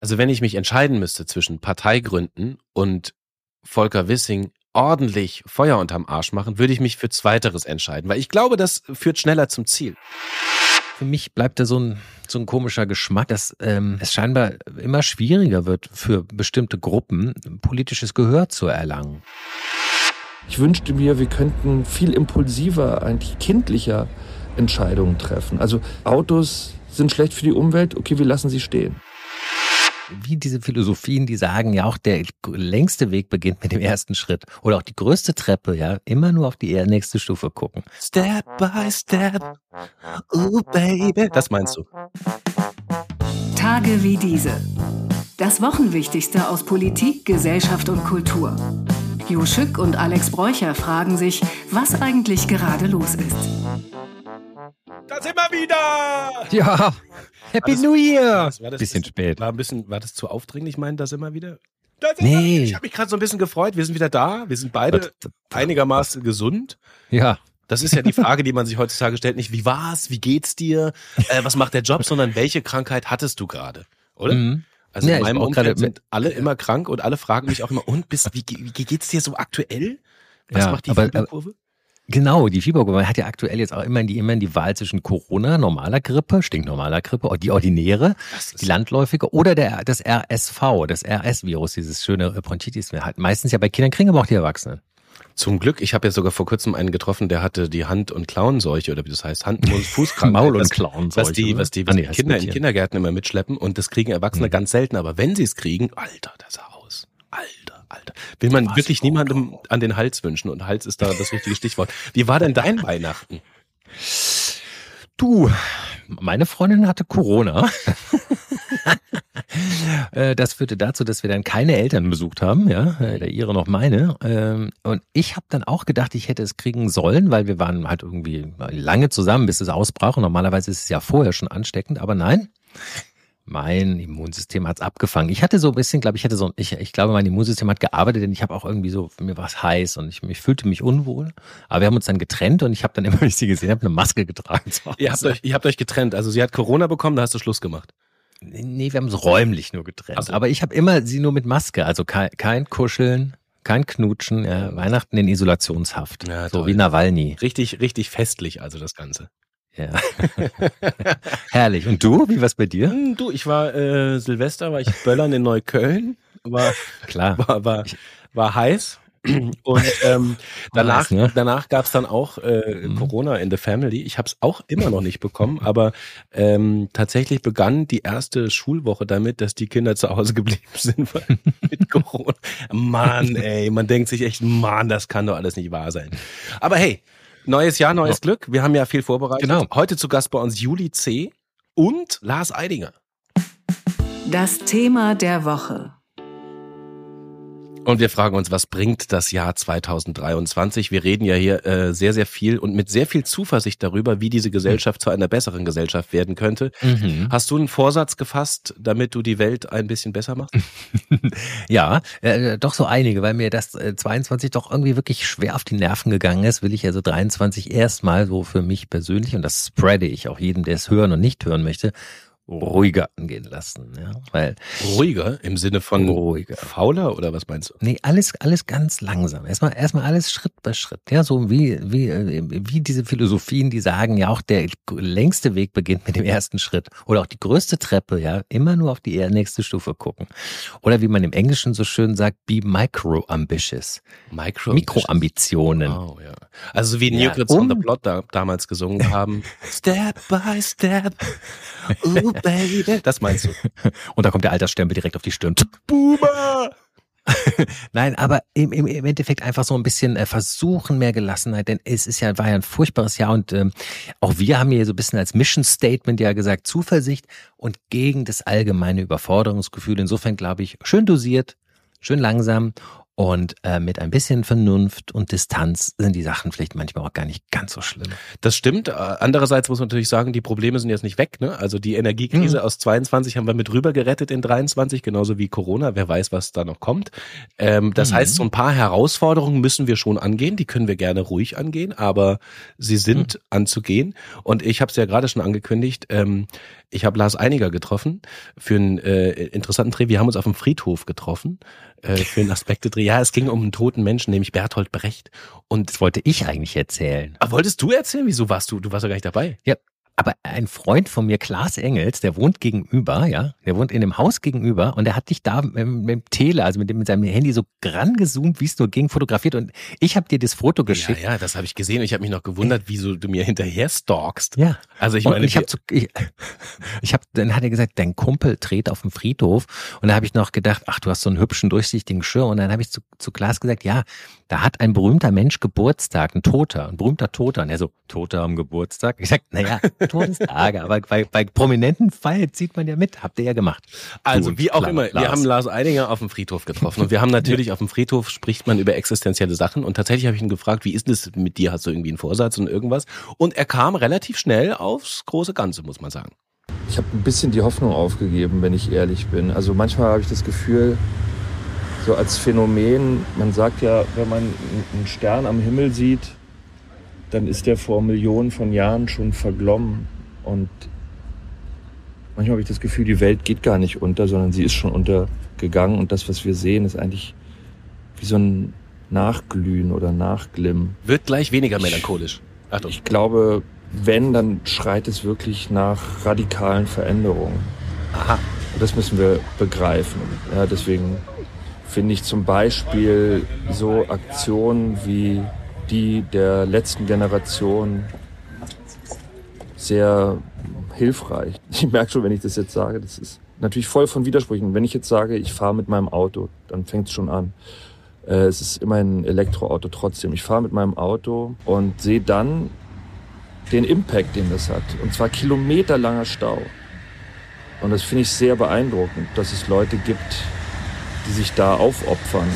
Also wenn ich mich entscheiden müsste zwischen Parteigründen und Volker Wissing ordentlich Feuer unterm Arsch machen, würde ich mich für Zweiteres entscheiden, weil ich glaube, das führt schneller zum Ziel. Für mich bleibt da so ein, so ein komischer Geschmack, dass ähm, es scheinbar immer schwieriger wird für bestimmte Gruppen, politisches Gehör zu erlangen. Ich wünschte mir, wir könnten viel impulsiver, eigentlich kindlicher Entscheidungen treffen. Also Autos sind schlecht für die Umwelt, okay, wir lassen sie stehen wie diese Philosophien, die sagen ja auch, der längste Weg beginnt mit dem ersten Schritt. Oder auch die größte Treppe, ja, immer nur auf die nächste Stufe gucken. Step by step, oh baby. Das meinst du? Tage wie diese. Das Wochenwichtigste aus Politik, Gesellschaft und Kultur. Jo Schück und Alex Bräucher fragen sich, was eigentlich gerade los ist. Da sind wir wieder! Ja, Happy das, New Year! Das, war das, bisschen spät. War, ein bisschen, war das zu aufdringlich, meinen das immer wieder? nee. Ich habe mich gerade so ein bisschen gefreut. Wir sind wieder da. Wir sind beide einigermaßen gesund. Ja. Das ist ja die Frage, die man sich heutzutage stellt. Nicht, wie war's? Wie geht's dir? Äh, was macht der Job? Sondern welche Krankheit hattest du gerade? Oder? Mhm. Also ja, in meinem Umfeld sind alle immer krank und alle fragen mich auch immer, und bist, wie, wie geht's dir so aktuell? Was ja, macht die Fieberkurve? Genau, die Fiebergruppe hat ja aktuell jetzt auch immer die, immer die Wahl zwischen Corona, normaler Grippe, stinknormaler Grippe, die ordinäre, die landläufige oder der, das RSV, das RS-Virus, dieses schöne Bronchitis. Halt meistens ja bei Kindern kriegen aber auch die Erwachsenen. Zum Glück, ich habe ja sogar vor kurzem einen getroffen, der hatte die Hand- und Klauenseuche oder wie das heißt, Hand- und Fußkrankheit. Maul- und Klauenseuche. Was die, was die, was ah, nee, Kinder in Kindergärten immer mitschleppen und das kriegen Erwachsene hm. ganz selten, aber wenn sie es kriegen, Alter, das aus. Alter. Alter. Will man wirklich niemandem an den Hals wünschen und Hals ist da das richtige Stichwort. Wie war denn dein Weihnachten? Du, meine Freundin hatte Corona. Äh, das führte dazu, dass wir dann keine Eltern besucht haben, ja, weder ihre noch meine. Ähm, und ich habe dann auch gedacht, ich hätte es kriegen sollen, weil wir waren halt irgendwie lange zusammen, bis es ausbrach. Und normalerweise ist es ja vorher schon ansteckend, aber nein mein Immunsystem hat's abgefangen. Ich hatte so ein bisschen, glaube ich, hatte so, ich, ich glaube, mein Immunsystem hat gearbeitet, denn ich habe auch irgendwie so, mir war es heiß und ich, ich fühlte mich unwohl. Aber wir haben uns dann getrennt und ich habe dann immer, wenn ich sie gesehen habe, eine Maske getragen. Ihr habt, euch, ihr habt euch getrennt. Also sie hat Corona bekommen, da hast du Schluss gemacht. Nee, wir haben es räumlich nur getrennt. So. Aber ich habe immer sie nur mit Maske, also kein, kein Kuscheln, kein Knutschen, ja, Weihnachten in Isolationshaft. Ja, so wie Nawalny. Richtig, richtig festlich also das Ganze. Ja. Herrlich. Und du? Wie war's bei dir? Hm, du, ich war äh, Silvester, war ich böllern in Neukölln. War, Klar. War, war, war heiß. Und ähm, danach, heiß, ne? danach gab's dann auch äh, mhm. Corona in the Family. Ich habe es auch immer noch nicht bekommen, aber ähm, tatsächlich begann die erste Schulwoche damit, dass die Kinder zu Hause geblieben sind mit Corona. Mann, ey, man denkt sich echt, Mann, das kann doch alles nicht wahr sein. Aber hey, Neues Jahr, neues ja. Glück. Wir haben ja viel vorbereitet. Genau. Heute zu Gast bei uns Juli C. und Lars Eidinger. Das Thema der Woche. Und wir fragen uns, was bringt das Jahr 2023? Wir reden ja hier äh, sehr, sehr viel und mit sehr viel Zuversicht darüber, wie diese Gesellschaft zu einer besseren Gesellschaft werden könnte. Mhm. Hast du einen Vorsatz gefasst, damit du die Welt ein bisschen besser machst? ja, äh, doch so einige, weil mir das äh, 22 doch irgendwie wirklich schwer auf die Nerven gegangen ist, will ich also 23 erstmal so für mich persönlich und das spreade ich auch jedem, der es hören und nicht hören möchte, ruhiger angehen lassen. Ja? Weil ruhiger im Sinne von ruhiger. fauler oder was meinst du? Nee, alles, alles ganz langsam. Erstmal, erstmal alles Schritt bei Schritt. Ja, so wie, wie, wie diese Philosophien, die sagen ja auch, der längste Weg beginnt mit dem ersten Schritt. Oder auch die größte Treppe, ja, immer nur auf die nächste Stufe gucken. Oder wie man im Englischen so schön sagt, be micro-ambitious. Micro Mikroambitionen. Wow, ja. Also wie New ja, Kids um, on the Plot da, damals gesungen haben. step by step. Ooh, baby. Das meinst du. Und da kommt der Altersstempel direkt auf die Stirn. Boomer! Nein, aber im, im, im Endeffekt einfach so ein bisschen äh, versuchen, mehr Gelassenheit, denn es ist ja, war ja ein furchtbares Jahr und ähm, auch wir haben hier so ein bisschen als Mission Statement ja gesagt, Zuversicht und gegen das allgemeine Überforderungsgefühl. Insofern glaube ich, schön dosiert, schön langsam Und äh, mit ein bisschen Vernunft und Distanz sind die Sachen vielleicht manchmal auch gar nicht ganz so schlimm. Das stimmt. Äh, andererseits muss man natürlich sagen, die Probleme sind jetzt nicht weg. Ne? Also die Energiekrise mhm. aus 22 haben wir mit rüber gerettet in 23, genauso wie Corona. Wer weiß, was da noch kommt. Ähm, das mhm. heißt, so ein paar Herausforderungen müssen wir schon angehen. Die können wir gerne ruhig angehen, aber sie sind mhm. anzugehen. Und ich habe es ja gerade schon angekündigt. Ähm, ich habe Lars Einiger getroffen für einen äh, interessanten Dreh. Wir haben uns auf dem Friedhof getroffen äh, für einen Aspekte-Dreh. Ja, es ging um einen toten Menschen, nämlich Berthold Brecht. Und das wollte ich eigentlich erzählen. Aber ah, wolltest du erzählen? Wieso warst du? Du warst ja gar nicht dabei. Ja, aber ein Freund von mir, Klaas Engels, der wohnt gegenüber, ja, der wohnt in dem Haus gegenüber und der hat dich da mit, mit dem Tele, also mit, dem, mit seinem Handy so rangezoomt, wie es nur ging, fotografiert und ich habe dir das Foto geschickt. Ja, ja, das habe ich gesehen und ich habe mich noch gewundert, wieso du mir hinterher stalkst. Ja. Also ich meine, ich habe ich, ich habe dann hat er gesagt, dein Kumpel dreht auf dem Friedhof und da habe ich noch gedacht, ach, du hast so einen hübschen durchsichtigen Schirr und dann habe ich zu, zu Klaas gesagt, ja, da hat ein berühmter Mensch Geburtstag, ein Toter, ein berühmter Toter. Und er so, Toter am Geburtstag? Ich sag, naja, Todestage, aber bei, bei prominenten Feiern zieht man ja mit. Habt ihr ja gemacht. Also, wie auch immer, Lars. wir haben Lars Eidinger auf dem Friedhof getroffen. Und wir haben natürlich auf dem Friedhof spricht man über existenzielle Sachen. Und tatsächlich habe ich ihn gefragt, wie ist denn das mit dir? Hast du irgendwie einen Vorsatz und irgendwas? Und er kam relativ schnell aufs große Ganze, muss man sagen. Ich habe ein bisschen die Hoffnung aufgegeben, wenn ich ehrlich bin. Also manchmal habe ich das Gefühl, so als Phänomen. Man sagt ja, wenn man einen Stern am Himmel sieht, dann ist der vor Millionen von Jahren schon verglommen. Und manchmal habe ich das Gefühl, die Welt geht gar nicht unter, sondern sie ist schon untergegangen. Und das, was wir sehen, ist eigentlich wie so ein Nachglühen oder Nachglimmen. Wird gleich weniger melancholisch. Achtung. Ich glaube, wenn, dann schreit es wirklich nach radikalen Veränderungen. Aha. Und das müssen wir begreifen. Ja, deswegen finde ich zum Beispiel so Aktionen wie die der letzten Generation sehr hilfreich. Ich merke schon, wenn ich das jetzt sage, das ist natürlich voll von Widersprüchen. Wenn ich jetzt sage, ich fahre mit meinem Auto, dann fängt es schon an. Äh, es ist immer ein Elektroauto trotzdem. Ich fahre mit meinem Auto und sehe dann den Impact, den das hat. Und zwar kilometerlanger Stau. Und das finde ich sehr beeindruckend, dass es Leute gibt, die sich da aufopfern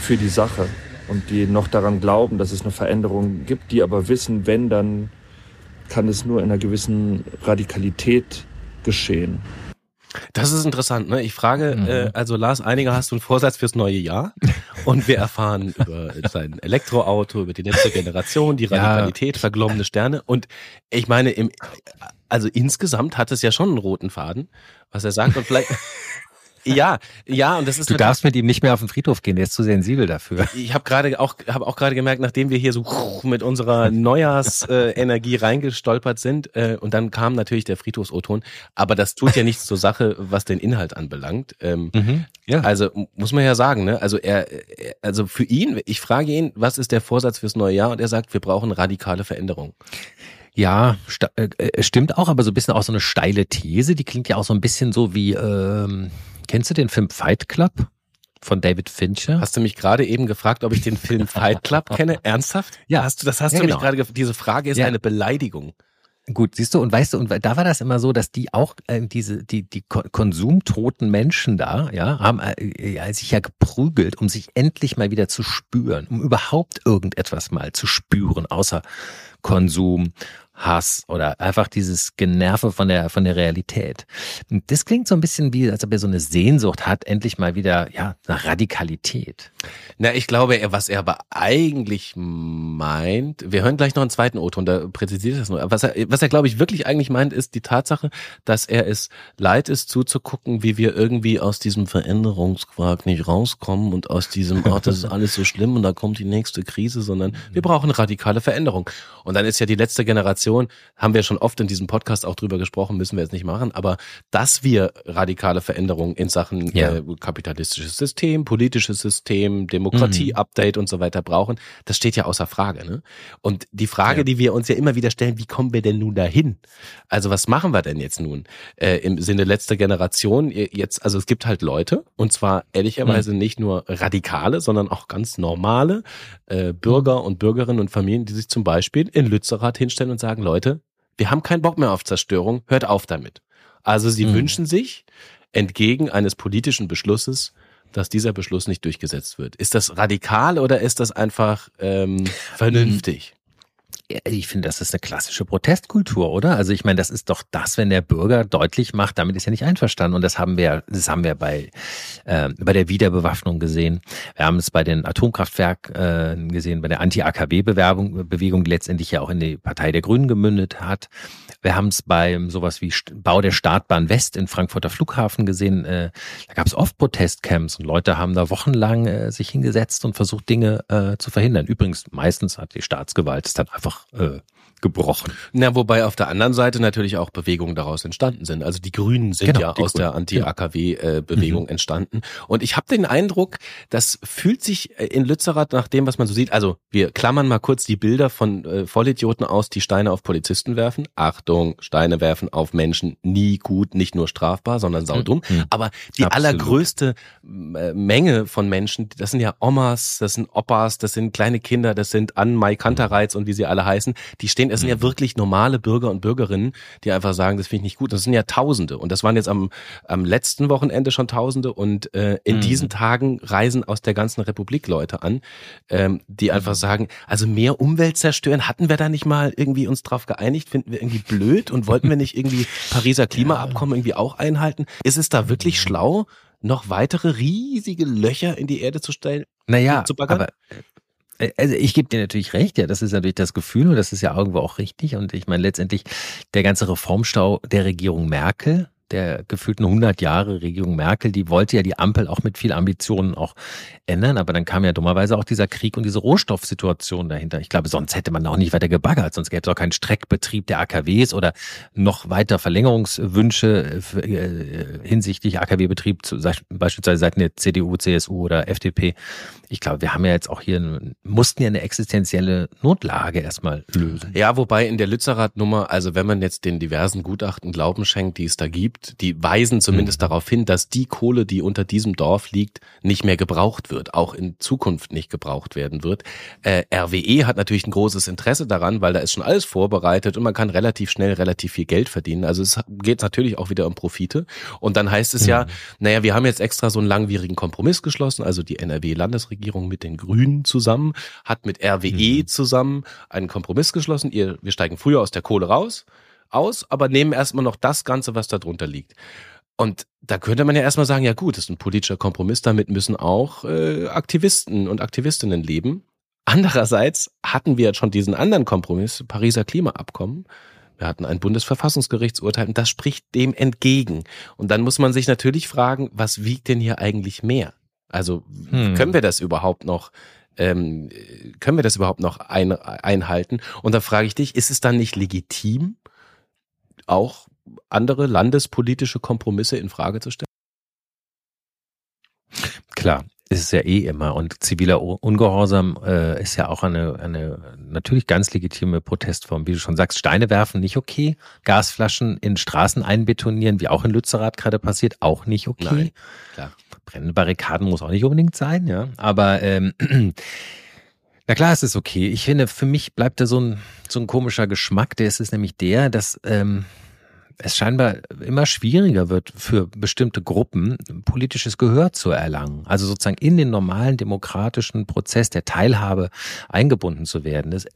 für die Sache und die noch daran glauben, dass es eine Veränderung gibt, die aber wissen, wenn, dann kann es nur in einer gewissen Radikalität geschehen. Das ist interessant, ne? Ich frage, mhm. äh, also Lars, einiger hast du einen Vorsatz fürs neue Jahr und wir erfahren über sein Elektroauto, über die letzte Generation, die Radikalität, ja. verglommene Sterne und ich meine, im, also insgesamt hat es ja schon einen roten Faden, was er sagt und vielleicht ja, ja, und das ist. Du darfst mit ihm nicht mehr auf den Friedhof gehen, der ist zu sensibel dafür. Ich habe gerade auch, habe auch gerade gemerkt, nachdem wir hier so mit unserer Neujahrsenergie reingestolpert sind, äh, und dann kam natürlich der Friedhofs-O-Ton, aber das tut ja nichts zur Sache, was den Inhalt anbelangt. Ähm, mhm, ja. Also muss man ja sagen, ne? Also er, also für ihn, ich frage ihn, was ist der Vorsatz fürs neue Jahr, und er sagt, wir brauchen radikale Veränderung. Ja, st äh, äh, stimmt auch, aber so ein bisschen auch so eine steile These, die klingt ja auch so ein bisschen so wie ähm, Kennst du den Film Fight Club? Von David Fincher. Hast du mich gerade eben gefragt, ob ich den Film Fight Club kenne? Ernsthaft? Ja. Hast du, das hast ja, du genau. mich gerade Diese Frage ist ja. eine Beleidigung. Gut, siehst du, und weißt du, und da war das immer so, dass die auch äh, diese, die, die konsumtoten Menschen da, ja, haben äh, sich ja geprügelt, um sich endlich mal wieder zu spüren, um überhaupt irgendetwas mal zu spüren, außer Konsum Hass oder einfach dieses Generve von der, von der Realität. Und das klingt so ein bisschen wie, als ob er so eine Sehnsucht hat, endlich mal wieder, ja, nach Radikalität. Na, ich glaube, was er aber eigentlich meint, wir hören gleich noch einen zweiten O-Ton, da präzisiert das nur. Was er, was er, glaube ich, wirklich eigentlich meint, ist die Tatsache, dass er es leid ist, zuzugucken, wie wir irgendwie aus diesem Veränderungsquark nicht rauskommen und aus diesem, oh, das ist alles so schlimm und da kommt die nächste Krise, sondern wir brauchen radikale Veränderung. Und dann ist ja die letzte Generation Generation, haben wir schon oft in diesem Podcast auch drüber gesprochen, müssen wir jetzt nicht machen, aber dass wir radikale Veränderungen in Sachen ja. äh, kapitalistisches System, politisches System, Demokratie-Update mhm. und so weiter brauchen, das steht ja außer Frage. Ne? Und die Frage, ja. die wir uns ja immer wieder stellen, wie kommen wir denn nun dahin? Also was machen wir denn jetzt nun äh, im Sinne letzter Generation? Jetzt, also es gibt halt Leute, und zwar ehrlicherweise mhm. nicht nur radikale, sondern auch ganz normale äh, Bürger und Bürgerinnen und Familien, die sich zum Beispiel in Lützerath hinstellen und sagen, sagen, Leute, wir haben keinen Bock mehr auf Zerstörung, hört auf damit. Also sie mhm. wünschen sich entgegen eines politischen Beschlusses dass dieser Beschluss nicht durchgesetzt wird. Ist das radikal oder ist das einfach ähm, vernünftig? Ich finde, das ist eine klassische Protestkultur, oder? Also ich meine, das ist doch das, wenn der Bürger deutlich macht, damit ist er nicht einverstanden. Und das haben wir, das haben wir bei äh, bei der Wiederbewaffnung gesehen. Wir haben es bei den Atomkraftwerken äh, gesehen, bei der Anti-AKW-Bewegung, Bewegung, die letztendlich ja auch in die Partei der Grünen gemündet hat. Wir haben es bei sowas wie Bau der Startbahn West in Frankfurter Flughafen gesehen. Äh, da gab es oft Protestcamps und Leute haben da wochenlang äh, sich hingesetzt und versucht, Dinge äh, zu verhindern. Übrigens, meistens hat die Staatsgewalt es dann einfach äh, gebrochen. Na, wobei auf der anderen Seite natürlich auch Bewegungen daraus entstanden sind. Also die Grünen sind genau, ja aus Grünen. der Anti-AKW-Bewegung mhm. entstanden. Und ich habe den Eindruck, das fühlt sich äh, in Lützerath nach dem, was man so sieht, also wir klammern mal kurz die Bilder von äh, Vollidioten aus, die Steine auf Polizisten werfen. Achtung, Steine werfen auf Menschen nie gut, nicht nur strafbar, sondern saudumm. Mhm. Aber die Absolut. allergrößte äh, Menge von Menschen, das sind ja Omas, das sind Opas, das sind kleine Kinder, das sind An Mai Kanterreiz und wie sie alle heißen, die stehen es sind ja mhm. wirklich normale Bürger und Bürgerinnen, die einfach sagen, das finde ich nicht gut. Das sind ja Tausende. Und das waren jetzt am, am letzten Wochenende schon Tausende. Und äh, in mhm. diesen Tagen reisen aus der ganzen Republik Leute an, ähm, die einfach mhm. sagen, also mehr Umwelt zerstören, hatten wir da nicht mal irgendwie uns drauf geeinigt? Finden wir irgendwie blöd und wollten wir nicht irgendwie Pariser Klimaabkommen irgendwie auch einhalten? Ist es da wirklich mhm. schlau, noch weitere riesige Löcher in die Erde zu stellen? Naja, aber äh, also ich gebe dir natürlich recht, ja, das ist natürlich das Gefühl und das ist ja irgendwo auch richtig. Und ich meine letztendlich der ganze Reformstau der Regierung Merkel, der gefühlten 100 Jahre Regierung Merkel, die wollte ja die Ampel auch mit viel Ambitionen auch ändern, aber dann kam ja dummerweise auch dieser Krieg und diese Rohstoffsituation dahinter. Ich glaube, sonst hätte man auch nicht weiter gebaggert, sonst gäbe es auch keinen Streckbetrieb der AKWs oder noch weiter Verlängerungswünsche äh, hinsichtlich AKW-Betrieb, beispielsweise seitens der CDU, CSU oder FDP. Ich glaube, wir haben ja jetzt auch hier, mussten ja eine existenzielle Notlage erstmal lösen. Ja, wobei in der Lützerath-Nummer, also wenn man jetzt den diversen Gutachten Glauben schenkt, die es da gibt, die weisen zumindest mhm. darauf hin, dass die Kohle, die unter diesem Dorf liegt, nicht mehr gebraucht wird, auch in Zukunft nicht gebraucht werden wird. Äh, RWE hat natürlich ein großes Interesse daran, weil da ist schon alles vorbereitet und man kann relativ schnell relativ viel Geld verdienen. Also es geht natürlich auch wieder um Profite. Und dann heißt es mhm. ja, naja, wir haben jetzt extra so einen langwierigen Kompromiss geschlossen, also die NRW-Landesregierung mit den Grünen zusammen, hat mit RWE mhm. zusammen einen Kompromiss geschlossen. Ihr, wir steigen früher aus der Kohle raus aus, aber nehmen erstmal noch das Ganze, was da drunter liegt. Und da könnte man ja erstmal sagen, ja gut, das ist ein politischer Kompromiss, damit müssen auch äh, Aktivisten und Aktivistinnen leben. Andererseits hatten wir jetzt schon diesen anderen Kompromiss, Pariser Klimaabkommen. Wir hatten ein Bundesverfassungsgerichtsurteil und das spricht dem entgegen. Und dann muss man sich natürlich fragen, was wiegt denn hier eigentlich mehr? Also hm. können wir das überhaupt noch ähm, können wir das überhaupt noch ein, einhalten? Und da frage ich dich, ist es dann nicht legitim, auch andere landespolitische Kompromisse in Frage zu stellen? Klar, ist es ja eh immer. Und ziviler Ungehorsam äh, ist ja auch eine, eine natürlich ganz legitime Protestform. Wie du schon sagst, Steine werfen nicht okay. Gasflaschen in Straßen einbetonieren, wie auch in Lützerath gerade passiert, auch nicht okay. Nein, klar. Brennende Barrikaden muss auch nicht unbedingt sein, ja. Aber ähm, na klar, es ist okay. Ich finde, für mich bleibt da so ein, so ein komischer Geschmack. Der ist es nämlich der, dass ähm, es scheinbar immer schwieriger wird für bestimmte Gruppen, politisches Gehör zu erlangen. Also sozusagen in den normalen demokratischen Prozess der Teilhabe eingebunden zu werden. Das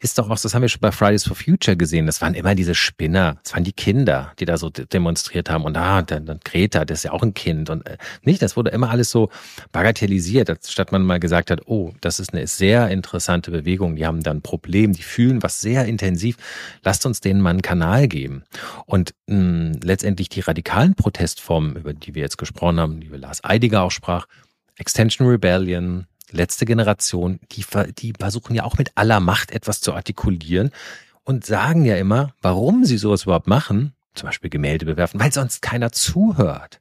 ist doch auch, das haben wir schon bei Fridays for Future gesehen. Das waren immer diese Spinner. Das waren die Kinder, die da so demonstriert haben. Und ah, dann, dann Greta, das ist ja auch ein Kind. Und äh, nicht, das wurde immer alles so bagatellisiert, statt man mal gesagt hat, oh, das ist eine sehr interessante Bewegung. Die haben da ein Problem, die fühlen was sehr intensiv. Lasst uns denen mal einen Kanal geben. Und und mh, hm, letztendlich die radikalen Protestformen, über die wir jetzt gesprochen haben, die wir Lars Eidiger auch sprach, Extension Rebellion, letzte Generation, die, die versuchen ja auch mit aller Macht etwas zu artikulieren und sagen ja immer, warum sie sowas überhaupt machen, zum Beispiel Gemälde bewerfen, weil sonst keiner zuhört.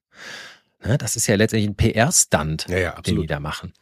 Ne, das ist ja letztendlich ein PR-Stunt, ja, ja, den die da machen.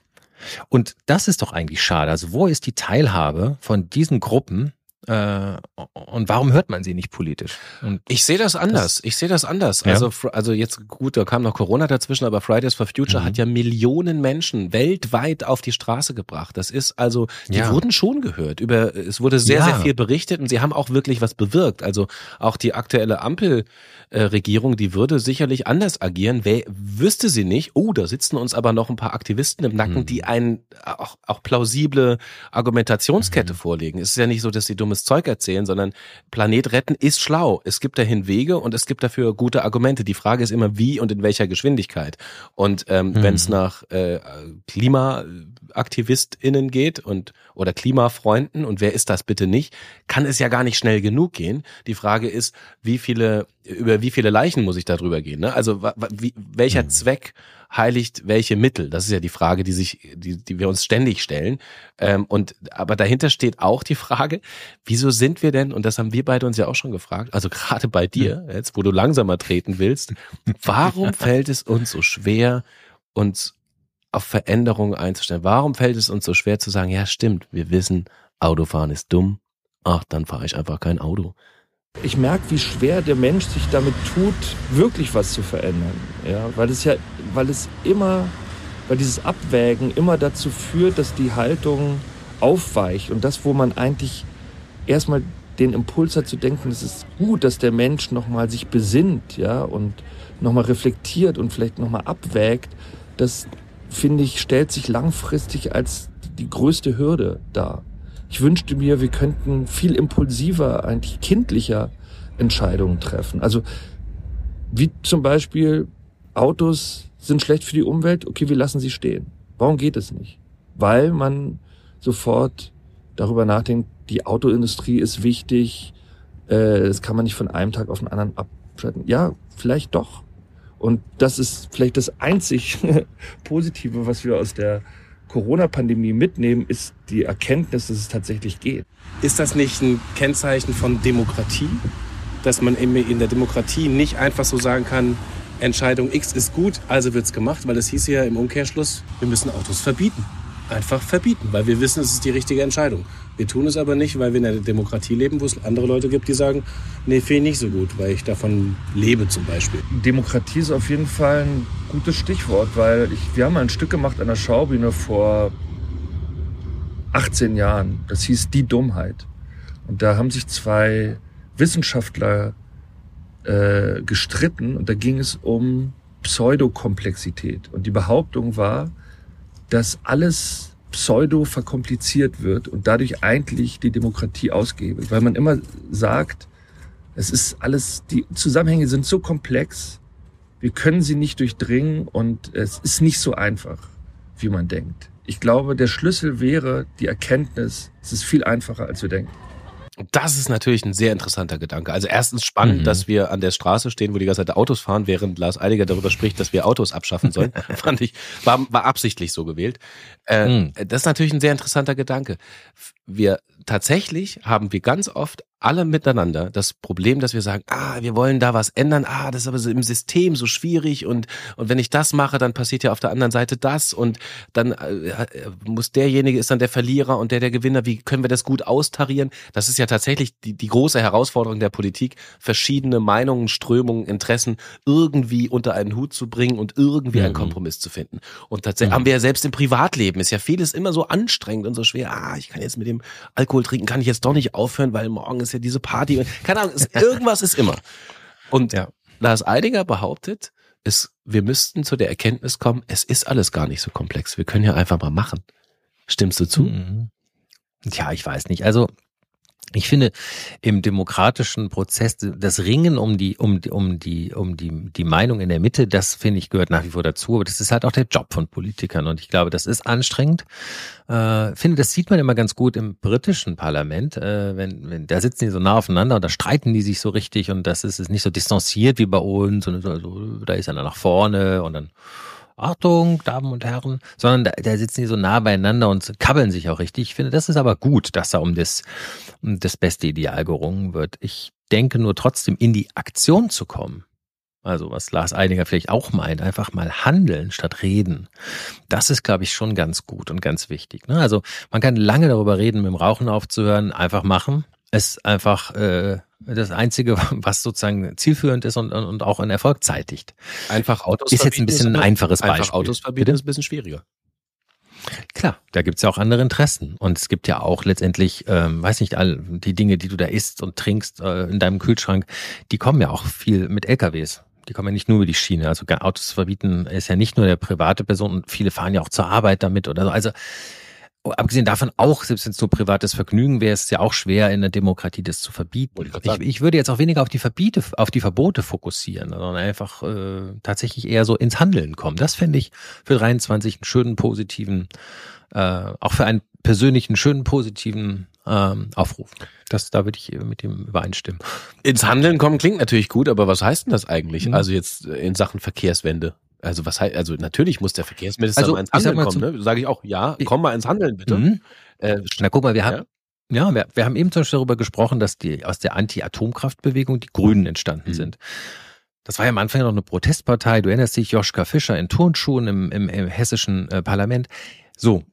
Und das ist doch eigentlich schade. Also wo ist die Teilhabe von diesen Gruppen und warum hört man sie nicht politisch? Und ich sehe das anders. Das, ich sehe das anders. Ja. Also, also jetzt gut, da kam noch Corona dazwischen, aber Fridays for Future mhm. hat ja Millionen Menschen weltweit auf die Straße gebracht. Das ist also, die ja. wurden schon gehört. Über, es wurde sehr, ja. sehr viel berichtet und sie haben auch wirklich was bewirkt. Also auch die aktuelle Ampelregierung, die würde sicherlich anders agieren. Wer, wüsste sie nicht, oh, da sitzen uns aber noch ein paar Aktivisten im Nacken, mhm. die einen auch, auch plausible Argumentationskette mhm. vorlegen. Es ist ja nicht so, dass die dumme dummes Zeug erzählen, sondern Planet retten ist schlau. Es gibt dahin Wege und es gibt dafür gute Argumente. Die Frage ist immer, wie und in welcher Geschwindigkeit. Und ähm, mhm. wenn es nach äh, KlimaaktivistInnen geht und oder Klimafreunden und wer ist das bitte nicht, kann es ja gar nicht schnell genug gehen. Die Frage ist, wie viele über wie viele Leichen muss ich darüber gehen? Ne? Also wie, welcher mhm. Zweck heiligt welche Mittel? Das ist ja die Frage, die sich, die, die wir uns ständig stellen. Ähm, und aber dahinter steht auch die Frage, wieso sind wir denn? Und das haben wir beide uns ja auch schon gefragt. Also gerade bei dir jetzt, wo du langsamer treten willst, warum fällt es uns so schwer, uns auf Veränderungen einzustellen? Warum fällt es uns so schwer zu sagen, ja stimmt, wir wissen, Autofahren ist dumm. Ach, dann fahre ich einfach kein Auto. Ich merke, wie schwer der Mensch sich damit tut, wirklich was zu verändern. Ja, weil es ja, weil es immer, weil dieses Abwägen immer dazu führt, dass die Haltung aufweicht und das, wo man eigentlich erstmal den Impuls hat zu denken, es ist gut, dass der Mensch nochmal sich besinnt, ja, und nochmal reflektiert und vielleicht nochmal abwägt, das finde ich, stellt sich langfristig als die größte Hürde dar. Ich wünschte mir, wir könnten viel impulsiver, eigentlich kindlicher Entscheidungen treffen. Also wie zum Beispiel Autos sind schlecht für die Umwelt, okay, wir lassen sie stehen. Warum geht es nicht? Weil man sofort darüber nachdenkt, die Autoindustrie ist wichtig, äh, das kann man nicht von einem Tag auf den anderen abschalten. Ja, vielleicht doch. Und das ist vielleicht das einzig Positive, was wir aus der Corona-Pandemie mitnehmen, ist die Erkenntnis, dass es tatsächlich geht. Ist das nicht ein Kennzeichen von Demokratie? Dass man in der Demokratie nicht einfach so sagen kann, Entscheidung X ist gut, also wird es gemacht, weil es hieß ja im Umkehrschluss, wir müssen Autos verbieten. Einfach verbieten, weil wir wissen, es ist die richtige Entscheidung. Wir tun es aber nicht, weil wir in einer Demokratie leben, wo es andere Leute gibt, die sagen, nee, finde ich nicht so gut, weil ich davon lebe zum Beispiel. Demokratie ist auf jeden Fall ein gutes Stichwort, weil ich, wir haben ein Stück gemacht an der Schaubühne vor 18 Jahren. Das hieß Die Dummheit. Und da haben sich zwei Wissenschaftler äh, gestritten und da ging es um Pseudokomplexität. Und die Behauptung war, dass alles pseudo verkompliziert wird und dadurch eigentlich die Demokratie ausgebe. Weil man immer sagt, es ist alles, die Zusammenhänge sind so komplex, wir können sie nicht durchdringen und es ist nicht so einfach, wie man denkt. Ich glaube, der Schlüssel wäre die Erkenntnis, es ist viel einfacher, als wir denken. Das ist natürlich ein sehr interessanter Gedanke. Also erstens spannend, mhm. dass wir an der Straße stehen, wo die ganze Zeit Autos fahren, während Lars Eiliger darüber spricht, dass wir Autos abschaffen sollen. Fand ich, war, war absichtlich so gewählt. Äh, mhm. Das ist natürlich ein sehr interessanter Gedanke. Wir tatsächlich haben wir ganz oft alle miteinander das Problem, dass wir sagen, ah, wir wollen da was ändern, ah, das ist aber so im System so schwierig und, und wenn ich das mache, dann passiert ja auf der anderen Seite das und dann äh, muss derjenige ist dann der Verlierer und der der Gewinner, wie können wir das gut austarieren? Das ist ja tatsächlich die, die große Herausforderung der Politik, verschiedene Meinungen, Strömungen, Interessen irgendwie unter einen Hut zu bringen und irgendwie mhm. einen Kompromiss zu finden. Und tatsächlich mhm. haben wir ja selbst im Privatleben, ist ja vieles immer so anstrengend und so schwer, ah, ich kann jetzt mit dem Alkohol trinken, kann ich jetzt doch nicht aufhören, weil morgen ist ja diese Party. Keine Ahnung, ist, irgendwas ist immer. Und ja. Lars Eidinger behauptet, es, wir müssten zu der Erkenntnis kommen, es ist alles gar nicht so komplex. Wir können ja einfach mal machen. Stimmst du zu? Mhm. Ja, ich weiß nicht. Also ich finde im demokratischen Prozess das Ringen um die um die um die um die die Meinung in der Mitte, das finde ich gehört nach wie vor dazu. Aber das ist halt auch der Job von Politikern und ich glaube, das ist anstrengend. Äh, finde, das sieht man immer ganz gut im britischen Parlament, äh, wenn wenn da sitzen die so nah aufeinander und da streiten die sich so richtig und das ist, ist nicht so distanziert wie bei uns und so, da ist einer nach vorne und dann Achtung, Damen und Herren, sondern da, da sitzen die so nah beieinander und kabbeln sich auch richtig. Ich finde, das ist aber gut, dass da um das, um das beste Ideal gerungen wird. Ich denke nur trotzdem, in die Aktion zu kommen. Also was Lars Eidinger vielleicht auch meint, einfach mal handeln statt reden. Das ist, glaube ich, schon ganz gut und ganz wichtig. Ne? Also man kann lange darüber reden, mit dem Rauchen aufzuhören, einfach machen. Ist einfach äh, das Einzige, was sozusagen zielführend ist und, und auch einen Erfolg zeitigt. Einfach Autos Ist jetzt ein bisschen ein einfaches Beispiel. Einfach Autos verbieten ist ein bisschen schwieriger. Klar, da gibt's ja auch andere Interessen. Und es gibt ja auch letztendlich, ähm, weiß nicht, all die Dinge, die du da isst und trinkst äh, in deinem Kühlschrank, die kommen ja auch viel mit LKWs. Die kommen ja nicht nur über die Schiene. Also Autos verbieten ist ja nicht nur der private Person und viele fahren ja auch zur Arbeit damit oder so. Also abgesehen davon auch, selbst wenn es nur privates Vergnügen wäre, ist es ja auch schwer in der Demokratie das zu verbieten. Ich, ich, ich, würde jetzt auch weniger auf die Verbiete, auf die Verbote fokussieren, sondern einfach äh, tatsächlich eher so ins Handeln kommen. Das fände ich für 23 einen schönen positiven, äh, auch für einen persönlichen schönen positiven ähm, Aufruf. Das, da würde ich mit ihm übereinstimmen. Ins Handeln kommen klingt natürlich gut, aber was heißt denn das eigentlich? Mhm. Also jetzt in Sachen Verkehrswende. Also was heißt, also natürlich muss der Verkehrsminister also, mal ins Handeln kommen, ne? Sage ich auch, ja, komm mal ins Handeln bitte. Mhm. Äh, Na guck mal, wir haben ja, ja wir, wir, haben eben zum Beispiel darüber gesprochen, dass die aus der Anti-Atomkraftbewegung die Grünen entstanden mhm. sind. Das war ja am Anfang noch eine Protestpartei. Du erinnerst dich, Joschka Fischer in Turnschuhen im, im, im hessischen äh, Parlament. So,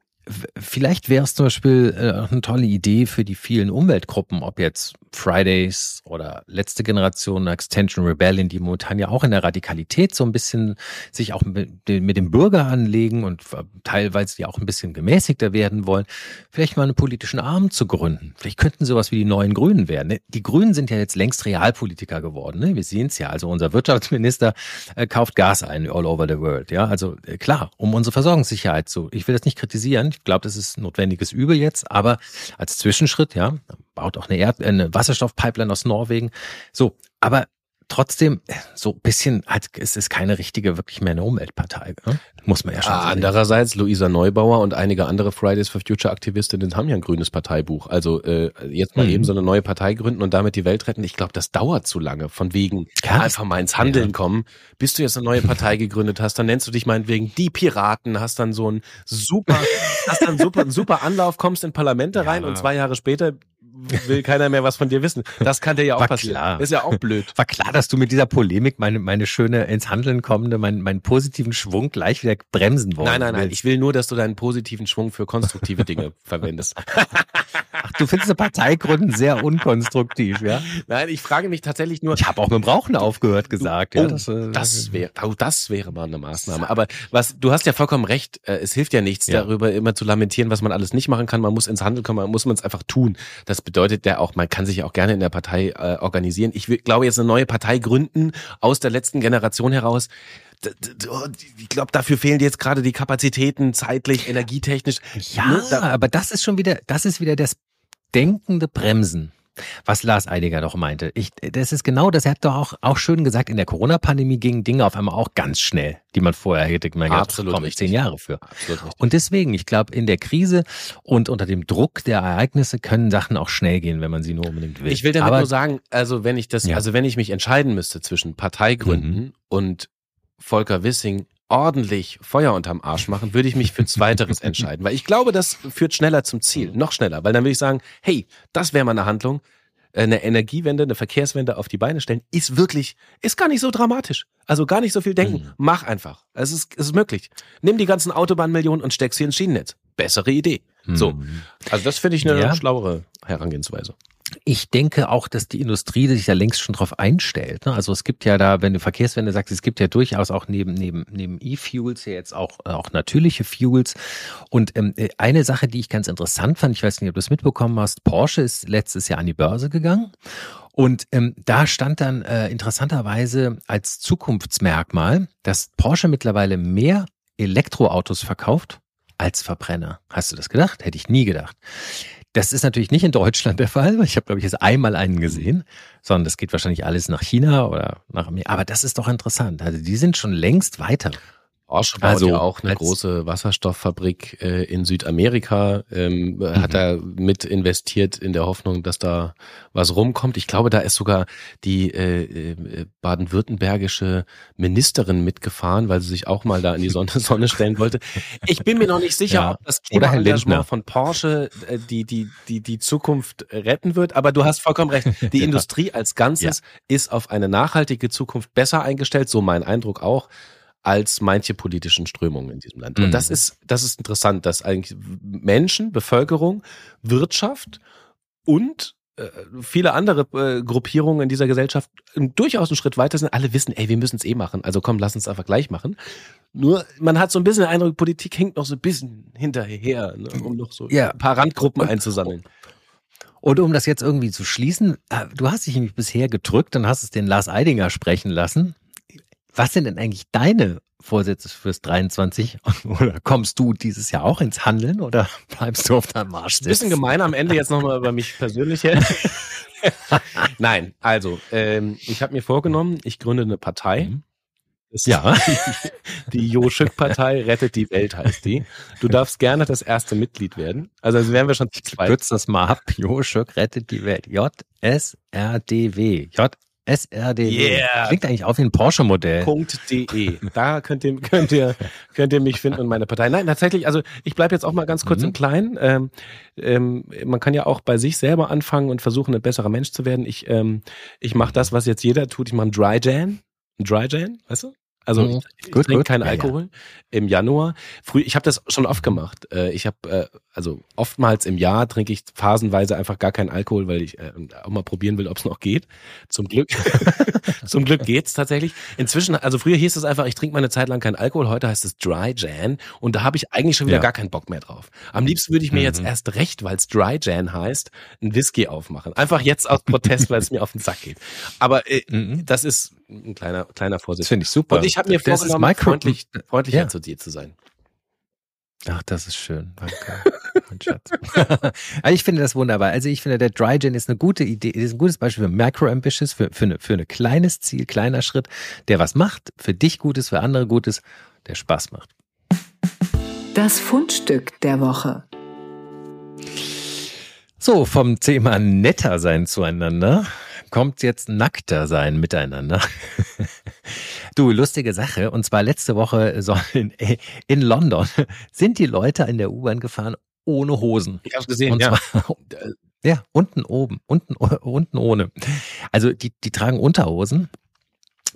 vielleicht wäre es zum Beispiel äh, eine tolle Idee für die vielen Umweltgruppen, ob jetzt Fridays oder letzte Generation Extension Rebellion, die momentan ja auch in der Radikalität so ein bisschen sich auch mit, mit dem Bürger anlegen und teilweise ja auch ein bisschen gemäßigter werden wollen, vielleicht mal einen politischen Arm zu gründen. Vielleicht könnten sowas wie die neuen Grünen werden. Ne? Die Grünen sind ja jetzt längst Realpolitiker geworden. Ne? Wir sehen es ja. Also unser Wirtschaftsminister äh, kauft Gas ein all over the world. Ja, also äh, klar, um unsere Versorgungssicherheit zu. Ich will das nicht kritisieren. Ich glaube, das ist ein notwendiges Übel jetzt, aber als Zwischenschritt, ja, baut auch eine, Erd eine Wasserstoffpipeline aus Norwegen. So, aber trotzdem so ein bisschen halt es ist keine richtige wirklich mehr eine Umweltpartei ne? muss man ja schon ah, sagen. Andererseits Luisa Neubauer und einige andere Fridays for Future Aktivistinnen haben ja ein grünes Parteibuch. Also äh, jetzt mal mhm. eben so eine neue Partei gründen und damit die Welt retten. Ich glaube, das dauert zu lange. Von wegen ja, einfach mal ins Handeln ja. kommen. Bis du jetzt eine neue Partei gegründet hast, dann nennst du dich meinetwegen die Piraten, hast dann so ein super, hast dann super, einen super Anlauf, kommst in Parlamente rein und zwei Jahre später will keiner mehr was von dir wissen. Das kann dir ja auch War passieren. Klar. Ist ja auch blöd. War klar, dass du mit dieser Polemik meine, meine schöne ins Handeln kommende, meinen, meinen positiven Schwung gleich wieder bremsen wollen. Nein, nein, nein. Ich will nur, dass du deinen positiven Schwung für konstruktive Dinge verwendest. Ach, du findest Parteigründen sehr unkonstruktiv, ja? Nein, ich frage mich tatsächlich nur. Ich habe auch mit dem Rauchen aufgehört gesagt. Du, ja, oh, das, äh, das wäre, oh, das wäre mal eine Maßnahme. Aber was, du hast ja vollkommen recht. Äh, es hilft ja nichts, ja. darüber immer zu lamentieren, was man alles nicht machen kann. Man muss ins Handeln kommen, man muss man es einfach tun. Das bedeutet ja auch, man kann sich auch gerne in der Partei äh, organisieren. Ich will, glaube jetzt eine neue Partei gründen aus der letzten Generation heraus ich glaube, dafür fehlen dir jetzt gerade die Kapazitäten, zeitlich, energietechnisch. Ja, ne? aber das ist schon wieder, das ist wieder das denkende Bremsen. Was Lars Eidiger doch meinte. Ich, das ist genau das. Er hat doch auch, auch schön gesagt, in der Corona-Pandemie gingen Dinge auf einmal auch ganz schnell, die man vorher hätte man Absolut gedacht, zehn Jahre für. Und deswegen, ich glaube, in der Krise und unter dem Druck der Ereignisse können Sachen auch schnell gehen, wenn man sie nur unbedingt will. Ich will damit Aber, nur sagen, also wenn ich das, ja. also wenn ich mich entscheiden müsste zwischen Parteigründen mhm. und Volker Wissing ordentlich Feuer unterm Arsch machen, würde ich mich für Zweiteres entscheiden. Weil ich glaube, das führt schneller zum Ziel, noch schneller. Weil dann würde ich sagen, hey, das wäre mal eine Handlung, äh, eine Energiewende, eine Verkehrswende auf die Beine stellen, ist wirklich, ist gar nicht so dramatisch. Also gar nicht so viel denken. Mhm. Mach einfach. Es ist, es ist möglich. Nimm die ganzen Autobahnmillionen und steck sie ins Schienennetz. Bessere Idee. Mhm. So. Also das finde ich eine ja. schlauere Herangehensweise. Ich denke auch, dass die Industrie sich ja längst schon drauf einstellt. Ne? Also es gibt ja da, wenn du Verkehrswende sagst, es gibt ja durchaus auch neben neben neben E-Fuels ja jetzt auch auch natürliche Fuels. Und ähm, äh, eine Sache, die ich ganz interessant fand, ich weiß nicht, ob du es mitbekommen hast, Porsche ist letztes Jahr an die Börse gegangen. Und ähm, da stand dann äh, interessanterweise als Zukunftsmerkmal, dass Porsche mittlerweile mehr Elektroautos verkauft als Verbrenner. Hast du das gedacht? Hätte ich nie gedacht. Das ist natürlich nicht in Deutschland der Fall, weil ich habe, glaube ich, jetzt einmal einen gesehen, sondern das geht wahrscheinlich alles nach China oder nach Amerika. Aber das ist doch interessant. Also die sind schon längst weiter. Porsche baut also, ja auch eine große Wasserstofffabrik äh, in Südamerika, ähm, mhm. hat er mit investiert in der Hoffnung, dass da was rumkommt. Ich glaube, da ist sogar die äh, äh, baden-württembergische Ministerin mitgefahren, weil sie sich auch mal da in die Sonne, Sonne stellen wollte. Ich bin mir noch nicht sicher, ja. ob das Klimaengagement von Porsche äh, die, die, die, die Zukunft retten wird, aber du hast vollkommen recht. Die ja. Industrie als Ganzes ja. ist auf eine nachhaltige Zukunft besser eingestellt, so mein Eindruck auch als manche politischen Strömungen in diesem Land. Und mhm. das ist, das ist interessant, dass eigentlich Menschen, Bevölkerung, Wirtschaft und äh, viele andere äh, Gruppierungen in dieser Gesellschaft durchaus einen Schritt weiter sind. Alle wissen, ey, wir müssen es eh machen. Also komm, lass uns einfach gleich machen. Nur man hat so ein bisschen den Eindruck, Politik hängt noch so ein bisschen hinterher, ne, um noch so ja. ein paar Randgruppen einzusammeln. Und um das jetzt irgendwie zu schließen, äh, du hast dich nämlich bisher gedrückt und hast es den Lars Eidinger sprechen lassen. Was sind denn eigentlich deine Vorsätze fürs 23? Oder kommst du dieses Jahr auch ins Handeln oder bleibst du auf deinem Marsch? Bisschen gemein am Ende jetzt nochmal über mich persönlich. Nein, also ähm, ich habe mir vorgenommen, ich gründe eine Partei. Mhm. ja. Die Jo Schück Partei rettet die Welt heißt die. Du darfst gerne das erste Mitglied werden. Also, also wären wir schon zu zweit. Kürz das mal ab. Jo Schück rettet die Welt. J SRD. Yeah. Klingt eigentlich auch wie ein Porsche-Modell. .de. Da könnt ihr, könnt ihr, könnt ihr mich finden und meine Partei. Nein, tatsächlich, also ich bleibe jetzt auch mal ganz kurz mhm. im Kleinen. Ähm, ähm, man kann ja auch bei sich selber anfangen und versuchen, ein besserer Mensch zu werden. Ich, ähm, ich mache das, was jetzt jeder tut. Ich mache ein Dry Jan. Ein Dry Jan, weißt du? Also mhm. ich, ich trinke keinen Alkohol ja, ja. im Januar. Früh, ich habe das schon oft gemacht. Äh, ich habe äh, also oftmals im Jahr trinke ich phasenweise einfach gar keinen Alkohol, weil ich äh, auch mal probieren will, ob es noch geht. Zum Glück, zum Glück geht's tatsächlich. Inzwischen, also früher hieß es einfach, ich trinke mal eine Zeit lang keinen Alkohol. Heute heißt es Dry Jan und da habe ich eigentlich schon wieder ja. gar keinen Bock mehr drauf. Am liebsten würde ich mir mhm. jetzt erst recht, weil es Dry Jan heißt, ein Whisky aufmachen. Einfach jetzt aus Protest, weil es mir auf den Sack geht. Aber äh, mhm. das ist ein kleiner, kleiner Vorsitz. Finde ich super. Und ich habe mir das vorgenommen, freundlich, freundlicher ja. zu dir zu sein. Ach, das ist schön. Danke. mein Schatz. also ich finde das wunderbar. Also ich finde, der Drygen ist eine gute Idee, ist ein gutes Beispiel für Macro-Ambitious, für, für, eine, für ein kleines Ziel, kleiner Schritt, der was macht, für dich Gutes, für andere Gutes, der Spaß macht. Das Fundstück der Woche. So, vom Thema netter sein zueinander kommt jetzt nackter sein miteinander. du, lustige Sache. Und zwar letzte Woche in, in London sind die Leute in der U-Bahn gefahren ohne Hosen. Ich hab's gesehen, und ja. Zwar, ja, unten oben, unten, unten ohne. Also die, die tragen Unterhosen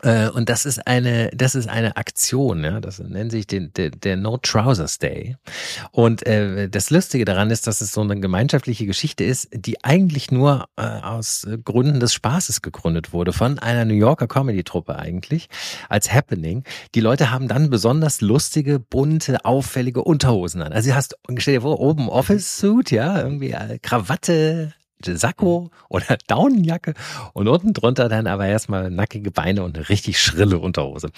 und das ist eine, das ist eine Aktion, ja. Das nennt sich den, der, der No Trousers Day. Und äh, das Lustige daran ist, dass es so eine gemeinschaftliche Geschichte ist, die eigentlich nur äh, aus Gründen des Spaßes gegründet wurde von einer New Yorker Comedy-Truppe eigentlich als Happening. Die Leute haben dann besonders lustige, bunte, auffällige Unterhosen an. Also du hast, stell dir vor, oben Office Suit, ja, irgendwie äh, Krawatte, Sakko oder Daunenjacke und unten drunter dann aber erstmal nackige Beine und eine richtig schrille Unterhose.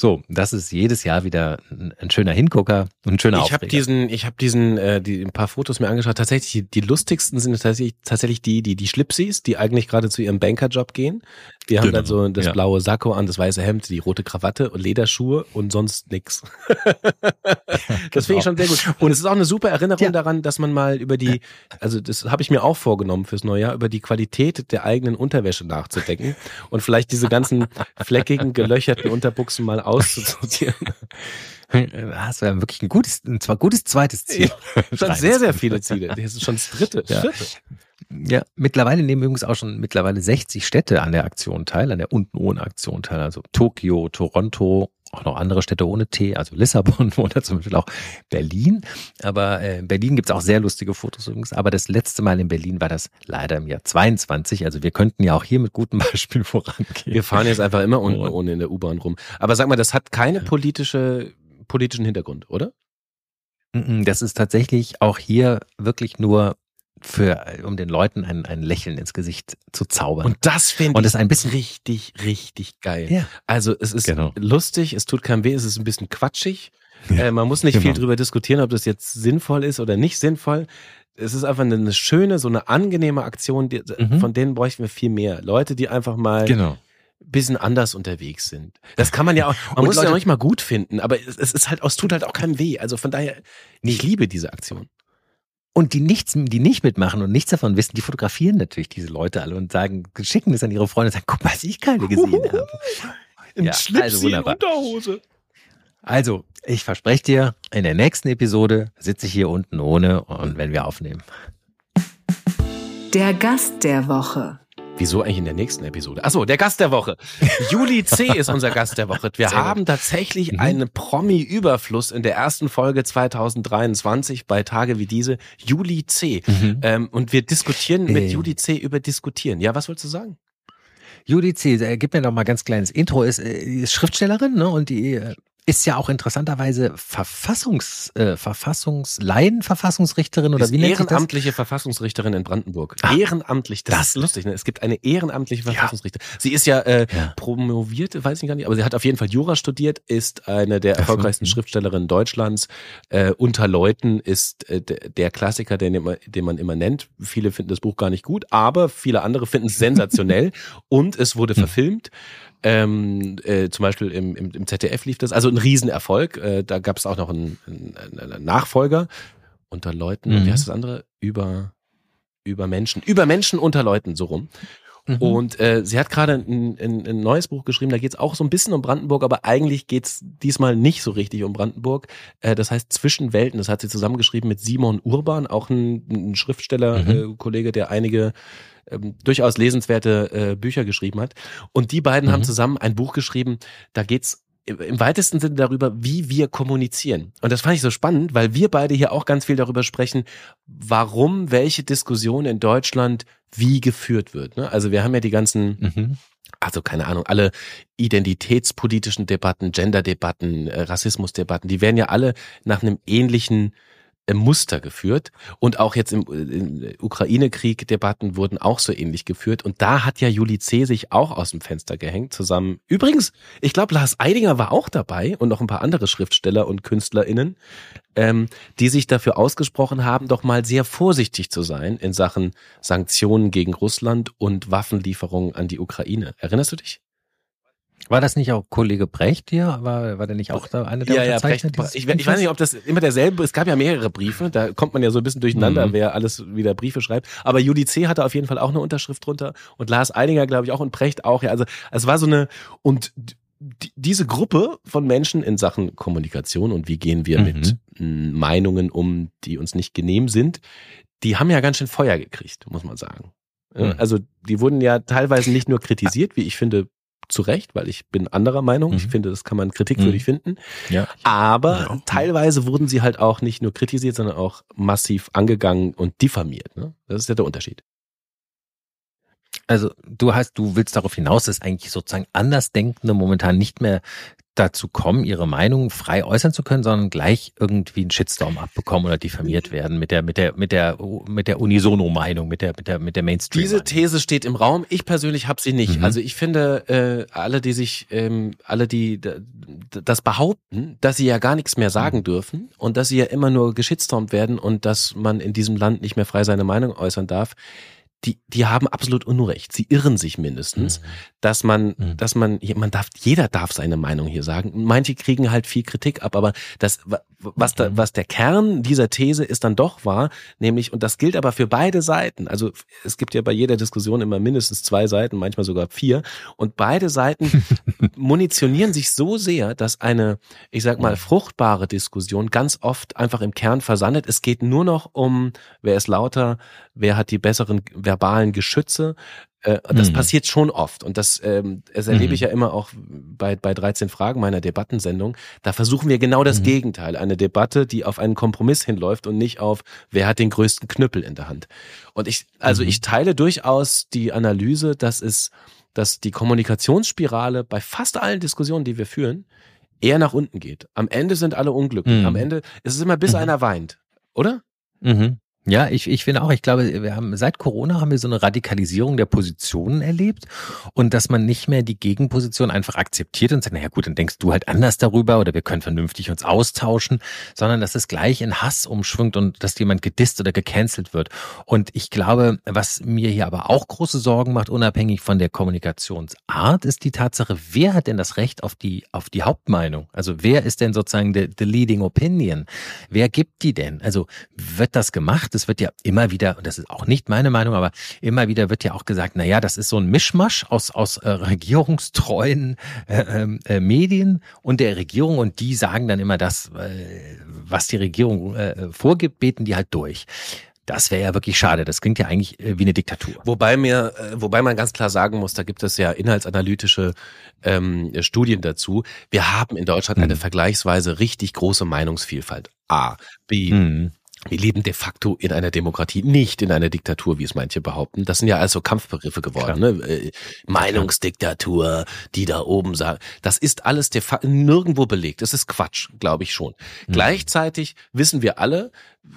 So, das ist jedes Jahr wieder ein, schöner Hingucker und ein schöner Ich habe diesen, ich habe diesen, äh, die ein paar Fotos mir angeschaut. Tatsächlich, die, die lustigsten sind tatsächlich, tatsächlich die, die die Schlipsis, die eigentlich gerade zu ihrem Bankerjob gehen. Die haben genau. dann so das ja. blaue Sakko an, das weiße Hemd, die rote Krawatte und Lederschuhe und sonst nix. das finde ich schon sehr gut. Und es ist auch eine super Erinnerung ja. daran, dass man mal über die, also das habe ich mir auch vorgenommen fürs neue Jahr, über die Qualität der eigenen Unterwäsche nachzudenken und vielleicht diese ganzen fleckigen, gelöcherten Unterbuchsen mal auszusortieren. Das wäre wirklich ein gutes, ein zwar gutes zweites Ziel. Ja, schon sehr, sehr viele Ziele. Das ist schon das dritte, ja. vierte. Ja, mittlerweile nehmen übrigens auch schon mittlerweile 60 Städte an der Aktion teil, an der unten ohne Aktion teil. Also Tokio, Toronto, auch noch andere Städte ohne T, also Lissabon oder zum Beispiel auch Berlin. Aber äh, Berlin gibt's auch sehr lustige Fotos übrigens. Aber das letzte Mal in Berlin war das leider im Jahr 22. Also wir könnten ja auch hier mit gutem Beispiel vorangehen. Wir fahren jetzt einfach immer unten ohne in der U-Bahn rum. Aber sag mal, das hat keine politische, politischen Hintergrund, oder? Das ist tatsächlich auch hier wirklich nur für, um den Leuten ein, ein Lächeln ins Gesicht zu zaubern. Und das finde ich ein bisschen richtig, richtig geil. Ja. Also es ist genau. lustig, es tut keinem weh, es ist ein bisschen quatschig. Ja, äh, man muss nicht genau. viel drüber diskutieren, ob das jetzt sinnvoll ist oder nicht sinnvoll. Es ist einfach eine schöne, so eine angenehme Aktion, die, mhm. von denen bräuchten wir viel mehr. Leute, die einfach mal genau bisschen anders unterwegs sind. Das kann man ja auch, man muss es ja auch nicht mal gut finden, aber es, es ist halt, es tut halt auch keinem weh. Also von daher, ich liebe diese Aktion. Und die nichts, die nicht mitmachen und nichts davon wissen, die fotografieren natürlich diese Leute alle und sagen, schicken es an ihre Freunde und sagen, guck mal, was ich gerade gesehen habe. Ein ja, Schlips also wunderbar. Unterhose. Also, ich verspreche dir, in der nächsten Episode sitze ich hier unten ohne und wenn wir aufnehmen. Der Gast der Woche. Wieso eigentlich in der nächsten Episode? Achso, der Gast der Woche. Juli C. ist unser Gast der Woche. Wir Sehr haben gut. tatsächlich mhm. einen Promi-Überfluss in der ersten Folge 2023 bei Tage wie diese. Juli C. Mhm. Ähm, und wir diskutieren mit äh. Juli C. über Diskutieren. Ja, was wolltest du sagen? Juli C., äh, gib mir noch mal ganz kleines Intro, ist, äh, ist Schriftstellerin ne, und die äh, ist ja auch interessanterweise Verfassungs, äh, Verfassungs, Laienverfassungsrichterin oder ist wie nennt sich das? Ehrenamtliche Verfassungsrichterin in Brandenburg. Ach, Ehrenamtlich, das, das, ist lustig, ne? Es gibt eine ehrenamtliche Verfassungsrichterin. Ja. Sie ist ja, äh, ja. promoviert, weiß ich gar nicht, aber sie hat auf jeden Fall Jura studiert, ist eine der erfolgreichsten mhm. Schriftstellerinnen Deutschlands. Äh, unter Leuten ist äh, der Klassiker, den, den man immer nennt. Viele finden das Buch gar nicht gut, aber viele andere finden es sensationell und es wurde hm. verfilmt. Ähm, äh, zum Beispiel im, im, im ZDF lief das, also ein Riesenerfolg. Äh, da gab es auch noch einen, einen, einen Nachfolger unter Leuten. Mhm. Wie heißt das andere? Über über Menschen, über Menschen unter Leuten, so rum. Mhm. Und äh, sie hat gerade ein, ein, ein neues Buch geschrieben, da geht es auch so ein bisschen um Brandenburg, aber eigentlich geht es diesmal nicht so richtig um Brandenburg. Äh, das heißt Zwischen Welten, das hat sie zusammengeschrieben mit Simon Urban, auch ein, ein Schriftsteller, mhm. äh, Kollege, der einige ähm, durchaus lesenswerte äh, Bücher geschrieben hat. Und die beiden mhm. haben zusammen ein Buch geschrieben, da geht's im weitesten Sinne darüber, wie wir kommunizieren. Und das fand ich so spannend, weil wir beide hier auch ganz viel darüber sprechen, warum welche Diskussion in Deutschland wie geführt wird. Ne? Also wir haben ja die ganzen, mhm. also keine Ahnung, alle identitätspolitischen Debatten, Gender-Debatten, äh, Rassismus-Debatten, die werden ja alle nach einem ähnlichen Muster geführt. Und auch jetzt im, im Ukraine-Krieg Debatten wurden auch so ähnlich geführt. Und da hat ja Juli C. sich auch aus dem Fenster gehängt zusammen. Übrigens, ich glaube, Lars Eidinger war auch dabei und noch ein paar andere Schriftsteller und KünstlerInnen, ähm, die sich dafür ausgesprochen haben, doch mal sehr vorsichtig zu sein in Sachen Sanktionen gegen Russland und Waffenlieferungen an die Ukraine. Erinnerst du dich? War das nicht auch Kollege Brecht hier? War, war der nicht auch da eine der ja, ja, Brecht, ich, ich, weiß nicht, ob das immer derselbe, es gab ja mehrere Briefe, da kommt man ja so ein bisschen durcheinander, mhm. wer alles wieder Briefe schreibt. Aber Judy C. hatte auf jeden Fall auch eine Unterschrift drunter und Lars Eidinger, glaube ich, auch und Brecht auch. Ja, also es war so eine, und diese Gruppe von Menschen in Sachen Kommunikation und wie gehen wir mhm. mit Meinungen um, die uns nicht genehm sind, die haben ja ganz schön Feuer gekriegt, muss man sagen. Mhm. Also die wurden ja teilweise nicht nur kritisiert, wie ich finde, zu Recht, weil ich bin anderer Meinung. Mhm. Ich finde, das kann man kritikwürdig mhm. finden. Ja. Aber ja. teilweise wurden sie halt auch nicht nur kritisiert, sondern auch massiv angegangen und diffamiert. Ne? Das ist ja der Unterschied. Also du hast, du willst darauf hinaus, dass eigentlich sozusagen Andersdenkende momentan nicht mehr dazu kommen, ihre Meinung frei äußern zu können, sondern gleich irgendwie einen Shitstorm abbekommen oder diffamiert werden mit der mit der mit der mit der Unisono Meinung, mit der mit der mit der Mainstream. Diese These steht im Raum. Ich persönlich habe sie nicht. Mhm. Also ich finde äh, alle, die sich ähm, alle die das behaupten, dass sie ja gar nichts mehr sagen mhm. dürfen und dass sie ja immer nur geschitstormt werden und dass man in diesem Land nicht mehr frei seine Meinung äußern darf die, die haben absolut Unrecht. Sie irren sich mindestens, mhm. dass man, mhm. dass man, man darf, jeder darf seine Meinung hier sagen. Manche kriegen halt viel Kritik ab, aber das, was da, mhm. was der Kern dieser These ist dann doch wahr, nämlich, und das gilt aber für beide Seiten. Also, es gibt ja bei jeder Diskussion immer mindestens zwei Seiten, manchmal sogar vier. Und beide Seiten munitionieren sich so sehr, dass eine, ich sag mal, fruchtbare Diskussion ganz oft einfach im Kern versandet. Es geht nur noch um, wer ist lauter, wer hat die besseren verbalen Geschütze. Äh, das mhm. passiert schon oft und das, ähm, das erlebe mhm. ich ja immer auch bei, bei 13 Fragen meiner Debattensendung. Da versuchen wir genau das mhm. Gegenteil. Eine Debatte, die auf einen Kompromiss hinläuft und nicht auf, wer hat den größten Knüppel in der Hand. Und ich, also mhm. ich teile durchaus die Analyse, dass es, dass die Kommunikationsspirale bei fast allen Diskussionen, die wir führen, eher nach unten geht. Am Ende sind alle unglücklich. Am mhm. Ende ist es immer bis mhm. einer weint, oder? Mhm. Ja, ich, ich finde auch, ich glaube, wir haben seit Corona haben wir so eine Radikalisierung der Positionen erlebt und dass man nicht mehr die Gegenposition einfach akzeptiert und sagt, naja gut, dann denkst du halt anders darüber oder wir können vernünftig uns austauschen, sondern dass es gleich in Hass umschwingt und dass jemand gedisst oder gecancelt wird. Und ich glaube, was mir hier aber auch große Sorgen macht, unabhängig von der Kommunikationsart, ist die Tatsache, wer hat denn das Recht auf die, auf die Hauptmeinung? Also wer ist denn sozusagen the, the leading opinion? Wer gibt die denn? Also wird das gemacht? Es wird ja immer wieder, und das ist auch nicht meine Meinung, aber immer wieder wird ja auch gesagt, na ja, das ist so ein Mischmasch aus, aus äh, regierungstreuen äh, ähm, äh, Medien und der Regierung und die sagen dann immer das, äh, was die Regierung äh, vorgibt, beten die halt durch. Das wäre ja wirklich schade. Das klingt ja eigentlich äh, wie eine Diktatur. Wobei mir, äh, wobei man ganz klar sagen muss, da gibt es ja inhaltsanalytische ähm, Studien dazu. Wir haben in Deutschland mhm. eine vergleichsweise richtig große Meinungsvielfalt. A, B. Mhm. Wir leben de facto in einer Demokratie, nicht in einer Diktatur, wie es manche behaupten. Das sind ja also Kampfbegriffe geworden. Ne? Äh, Meinungsdiktatur, die da oben sagen. Das ist alles de facto nirgendwo belegt. Das ist Quatsch, glaube ich schon. Mhm. Gleichzeitig wissen wir alle,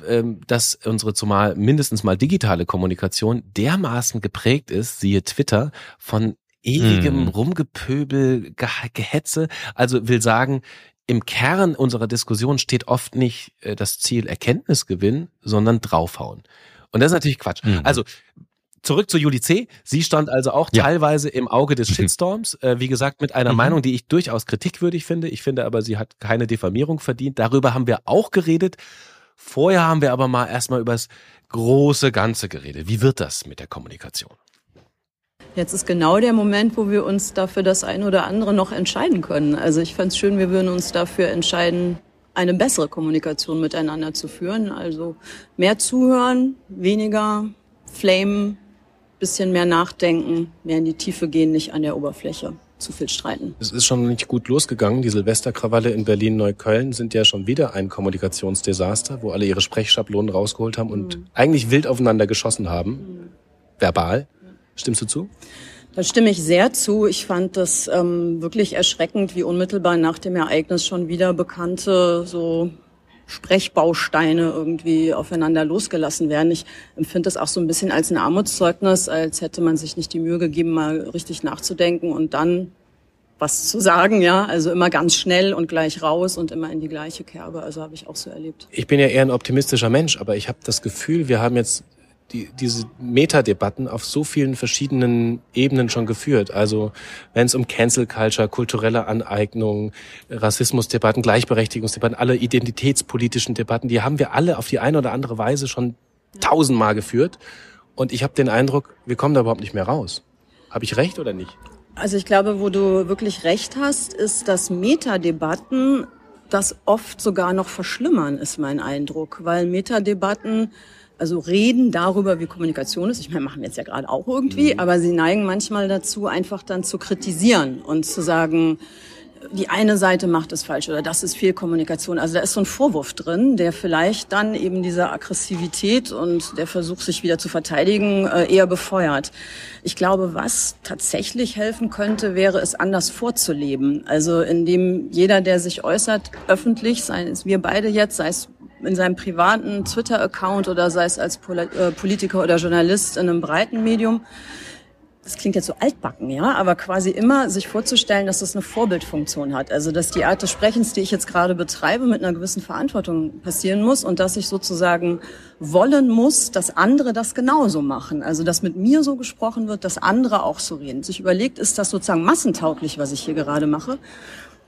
ähm, dass unsere zumal mindestens mal digitale Kommunikation dermaßen geprägt ist, siehe Twitter, von ewigem mhm. Rumgepöbel, Gehetze. Also will sagen, im Kern unserer Diskussion steht oft nicht äh, das Ziel Erkenntnisgewinn, sondern draufhauen. Und das ist natürlich Quatsch. Mhm. Also zurück zu Juli C. Sie stand also auch ja. teilweise im Auge des mhm. Shitstorms. Äh, wie gesagt, mit einer mhm. Meinung, die ich durchaus kritikwürdig finde. Ich finde aber, sie hat keine Diffamierung verdient. Darüber haben wir auch geredet. Vorher haben wir aber mal erstmal über das große Ganze geredet. Wie wird das mit der Kommunikation? Jetzt ist genau der Moment, wo wir uns dafür das eine oder andere noch entscheiden können. Also ich fände es schön, wir würden uns dafür entscheiden, eine bessere Kommunikation miteinander zu führen. Also mehr zuhören, weniger flamen, bisschen mehr nachdenken, mehr in die Tiefe gehen, nicht an der Oberfläche zu viel streiten. Es ist schon nicht gut losgegangen. Die Silvesterkrawalle in Berlin-Neukölln sind ja schon wieder ein Kommunikationsdesaster, wo alle ihre Sprechschablonen rausgeholt haben und mhm. eigentlich wild aufeinander geschossen haben. Mhm. Verbal. Stimmst du zu? Da stimme ich sehr zu. Ich fand das ähm, wirklich erschreckend, wie unmittelbar nach dem Ereignis schon wieder bekannte so Sprechbausteine irgendwie aufeinander losgelassen werden. Ich empfinde das auch so ein bisschen als ein Armutszeugnis, als hätte man sich nicht die Mühe gegeben, mal richtig nachzudenken und dann was zu sagen, ja. Also immer ganz schnell und gleich raus und immer in die gleiche Kerbe. Also habe ich auch so erlebt. Ich bin ja eher ein optimistischer Mensch, aber ich habe das Gefühl, wir haben jetzt die, diese Metadebatten auf so vielen verschiedenen Ebenen schon geführt. Also wenn es um Cancel Culture, kulturelle Aneignung, Rassismusdebatten, Gleichberechtigungsdebatten, alle identitätspolitischen Debatten, die haben wir alle auf die eine oder andere Weise schon tausendmal geführt. Und ich habe den Eindruck, wir kommen da überhaupt nicht mehr raus. Habe ich recht oder nicht? Also ich glaube, wo du wirklich recht hast, ist, dass Metadebatten das oft sogar noch verschlimmern, ist mein Eindruck, weil Metadebatten also reden darüber, wie Kommunikation ist. Ich meine, machen wir jetzt ja gerade auch irgendwie, mhm. aber sie neigen manchmal dazu, einfach dann zu kritisieren und zu sagen, die eine Seite macht es falsch oder das ist viel Kommunikation. Also da ist so ein Vorwurf drin, der vielleicht dann eben diese Aggressivität und der Versuch, sich wieder zu verteidigen, äh, eher befeuert. Ich glaube, was tatsächlich helfen könnte, wäre es anders vorzuleben. Also indem jeder, der sich äußert, öffentlich, sei es wir beide jetzt, sei es in seinem privaten Twitter-Account oder sei es als äh, Politiker oder Journalist in einem breiten Medium. Das klingt jetzt so altbacken, ja, aber quasi immer sich vorzustellen, dass das eine Vorbildfunktion hat. Also, dass die Art des Sprechens, die ich jetzt gerade betreibe, mit einer gewissen Verantwortung passieren muss und dass ich sozusagen wollen muss, dass andere das genauso machen. Also, dass mit mir so gesprochen wird, dass andere auch so reden. Sich überlegt, ist das sozusagen massentauglich, was ich hier gerade mache?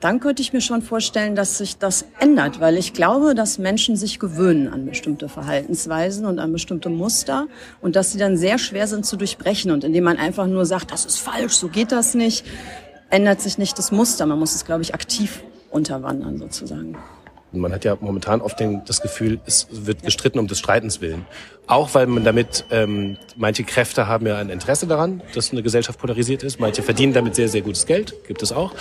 Dann könnte ich mir schon vorstellen, dass sich das ändert, weil ich glaube, dass Menschen sich gewöhnen an bestimmte Verhaltensweisen und an bestimmte Muster und dass sie dann sehr schwer sind zu durchbrechen. Und indem man einfach nur sagt, das ist falsch, so geht das nicht, ändert sich nicht das Muster. Man muss es, glaube ich, aktiv unterwandern sozusagen. Man hat ja momentan oft den, das Gefühl, es wird gestritten um des Streitens willen. Auch weil man damit, ähm, manche Kräfte haben ja ein Interesse daran, dass eine Gesellschaft polarisiert ist. Manche verdienen damit sehr, sehr gutes Geld, gibt es auch.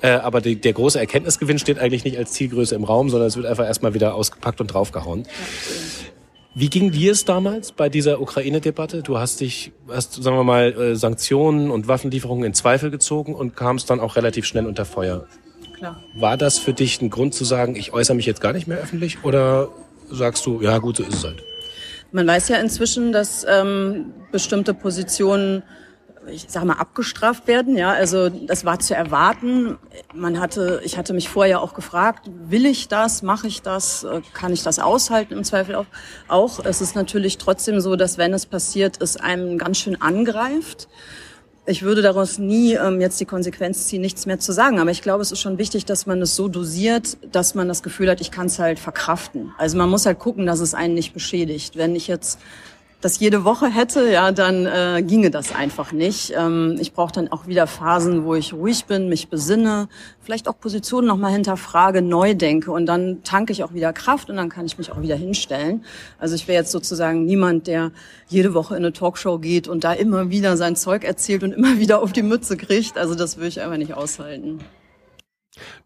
Äh, aber die, der große Erkenntnisgewinn steht eigentlich nicht als Zielgröße im Raum, sondern es wird einfach erstmal wieder ausgepackt und draufgehauen. Wie ging dir es damals bei dieser Ukraine-Debatte? Du hast dich, hast, sagen wir mal, äh, Sanktionen und Waffenlieferungen in Zweifel gezogen und kamst dann auch relativ schnell unter Feuer klar. War das für dich ein Grund zu sagen, ich äußere mich jetzt gar nicht mehr öffentlich oder sagst du, ja gut, so ist es halt? Man weiß ja inzwischen, dass ähm, bestimmte Positionen ich sage mal, abgestraft werden. Ja, also das war zu erwarten. Man hatte, ich hatte mich vorher auch gefragt, will ich das, mache ich das, äh, kann ich das aushalten im Zweifel auch. Auch es ist natürlich trotzdem so, dass wenn es passiert, es einem ganz schön angreift ich würde daraus nie ähm, jetzt die Konsequenz ziehen, nichts mehr zu sagen. Aber ich glaube, es ist schon wichtig, dass man es so dosiert, dass man das Gefühl hat, ich kann es halt verkraften. Also man muss halt gucken, dass es einen nicht beschädigt. Wenn ich jetzt das jede Woche hätte, ja, dann äh, ginge das einfach nicht. Ähm, ich brauche dann auch wieder Phasen, wo ich ruhig bin, mich besinne, vielleicht auch Positionen nochmal hinterfrage, neu denke und dann tanke ich auch wieder Kraft und dann kann ich mich auch wieder hinstellen. Also ich wäre jetzt sozusagen niemand, der jede Woche in eine Talkshow geht und da immer wieder sein Zeug erzählt und immer wieder auf die Mütze kriegt. Also das würde ich einfach nicht aushalten.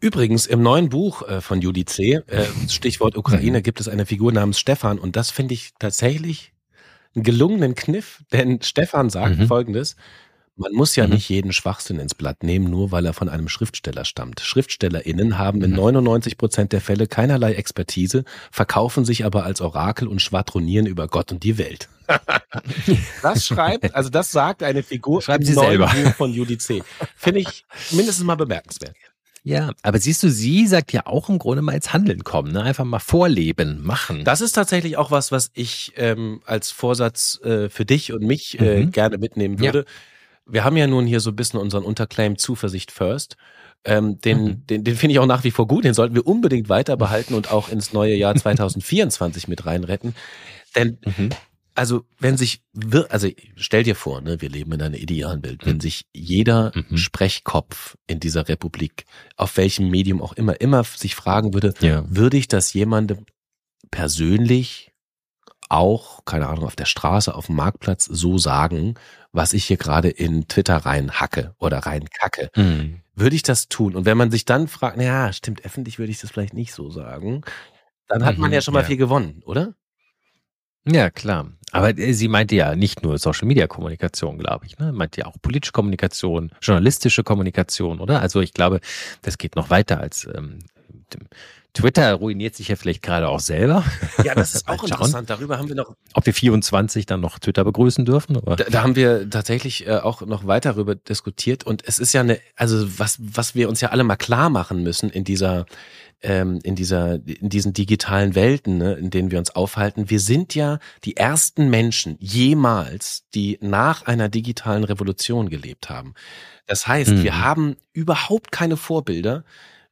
Übrigens, im neuen Buch äh, von Judy C., äh, Stichwort Ukraine, mhm. gibt es eine Figur namens Stefan und das finde ich tatsächlich einen gelungenen Kniff, denn Stefan sagt mhm. folgendes, man muss ja mhm. nicht jeden Schwachsinn ins Blatt nehmen, nur weil er von einem Schriftsteller stammt. SchriftstellerInnen haben in 99 mhm. Prozent der Fälle keinerlei Expertise, verkaufen sich aber als Orakel und schwadronieren über Gott und die Welt. das schreibt, also das sagt eine Figur Schreiben Sie selber. von UDC. Finde ich mindestens mal bemerkenswert. Ja, aber siehst du, sie sagt ja auch im Grunde mal ins Handeln kommen, ne? einfach mal vorleben, machen. Das ist tatsächlich auch was, was ich ähm, als Vorsatz äh, für dich und mich äh, mhm. gerne mitnehmen würde. Ja. Wir haben ja nun hier so ein bisschen unseren Unterclaim Zuversicht First. Ähm, den mhm. den, den finde ich auch nach wie vor gut. Den sollten wir unbedingt weiter behalten und auch ins neue Jahr 2024 mit reinretten. Denn mhm also wenn sich, also stell dir vor, ne, wir leben in einer idealen Welt, wenn mhm. sich jeder mhm. Sprechkopf in dieser Republik, auf welchem Medium auch immer, immer sich fragen würde, ja. würde ich das jemandem persönlich auch, keine Ahnung, auf der Straße, auf dem Marktplatz so sagen, was ich hier gerade in Twitter reinhacke oder reinkacke. Mhm. Würde ich das tun? Und wenn man sich dann fragt, naja, stimmt, öffentlich würde ich das vielleicht nicht so sagen, dann hat man mhm, ja schon mal ja. viel gewonnen, oder? Ja, klar. Aber äh, sie meinte ja nicht nur Social Media Kommunikation, glaube ich. Ne? Meinte ja auch politische Kommunikation, journalistische Kommunikation, oder? Also ich glaube, das geht noch weiter als ähm, Twitter ruiniert sich ja vielleicht gerade auch selber. Ja, das ist auch interessant. Darüber haben wir noch. Ob wir 24 dann noch Twitter begrüßen dürfen? Oder? Da, da haben wir tatsächlich äh, auch noch weiter darüber diskutiert. Und es ist ja eine, also was, was wir uns ja alle mal klar machen müssen in dieser ähm, in dieser, in diesen digitalen Welten, ne, in denen wir uns aufhalten. Wir sind ja die ersten Menschen jemals, die nach einer digitalen Revolution gelebt haben. Das heißt, mhm. wir haben überhaupt keine Vorbilder,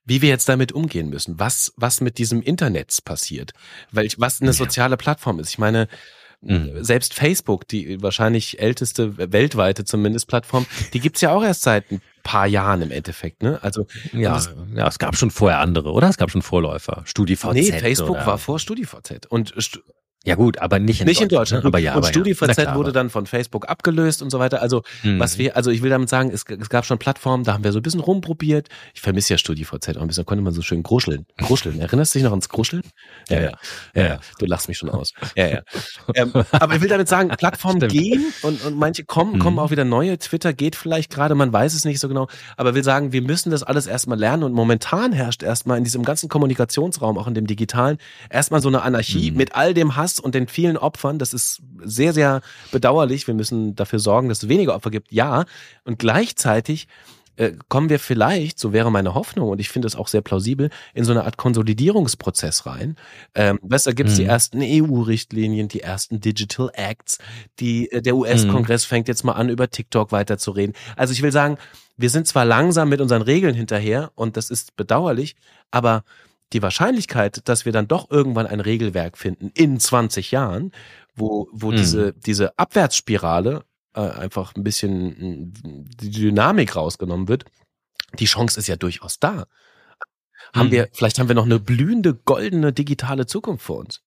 wie wir jetzt damit umgehen müssen, was, was mit diesem Internet passiert, weil, was eine soziale Plattform ist. Ich meine, Mhm. Selbst Facebook, die wahrscheinlich älteste weltweite zumindest Plattform, die gibt's ja auch erst seit ein paar Jahren im Endeffekt, ne? Also ja, ja, es gab schon vorher andere, oder? Es gab schon Vorläufer. StudiVZ. Nee, Facebook oder? war vor StudiVZ und ja gut, aber nicht in nicht Deutschland. In Deutschland. Ne? Aber ja, und StudiVZ ja. wurde dann von Facebook abgelöst und so weiter. Also mhm. was wir, also ich will damit sagen, es, es, gab schon Plattformen, da haben wir so ein bisschen rumprobiert. Ich vermisse ja StudiVZ auch ein bisschen, da konnte man so schön gruscheln. Gruscheln. Erinnerst du dich noch ans Gruscheln? Ja, ja. Ja, ja. Du lachst mich schon aus. Ja, ja. ähm, aber ich will damit sagen, Plattformen gehen und, und manche kommen, mhm. kommen auch wieder neue. Twitter geht vielleicht gerade, man weiß es nicht so genau. Aber will sagen, wir müssen das alles erstmal lernen und momentan herrscht erstmal in diesem ganzen Kommunikationsraum, auch in dem digitalen, erstmal so eine Anarchie mhm. mit all dem Hass und den vielen Opfern. Das ist sehr, sehr bedauerlich. Wir müssen dafür sorgen, dass es weniger Opfer gibt. Ja. Und gleichzeitig äh, kommen wir vielleicht, so wäre meine Hoffnung, und ich finde es auch sehr plausibel, in so eine Art Konsolidierungsprozess rein. Ähm, da gibt es mhm. die ersten EU-Richtlinien, die ersten Digital Acts, die, äh, der US-Kongress mhm. fängt jetzt mal an, über TikTok weiterzureden. Also ich will sagen, wir sind zwar langsam mit unseren Regeln hinterher und das ist bedauerlich, aber die Wahrscheinlichkeit, dass wir dann doch irgendwann ein Regelwerk finden in 20 Jahren, wo, wo mhm. diese, diese Abwärtsspirale äh, einfach ein bisschen die Dynamik rausgenommen wird, die Chance ist ja durchaus da. Haben mhm. wir, vielleicht haben wir noch eine blühende, goldene digitale Zukunft vor uns.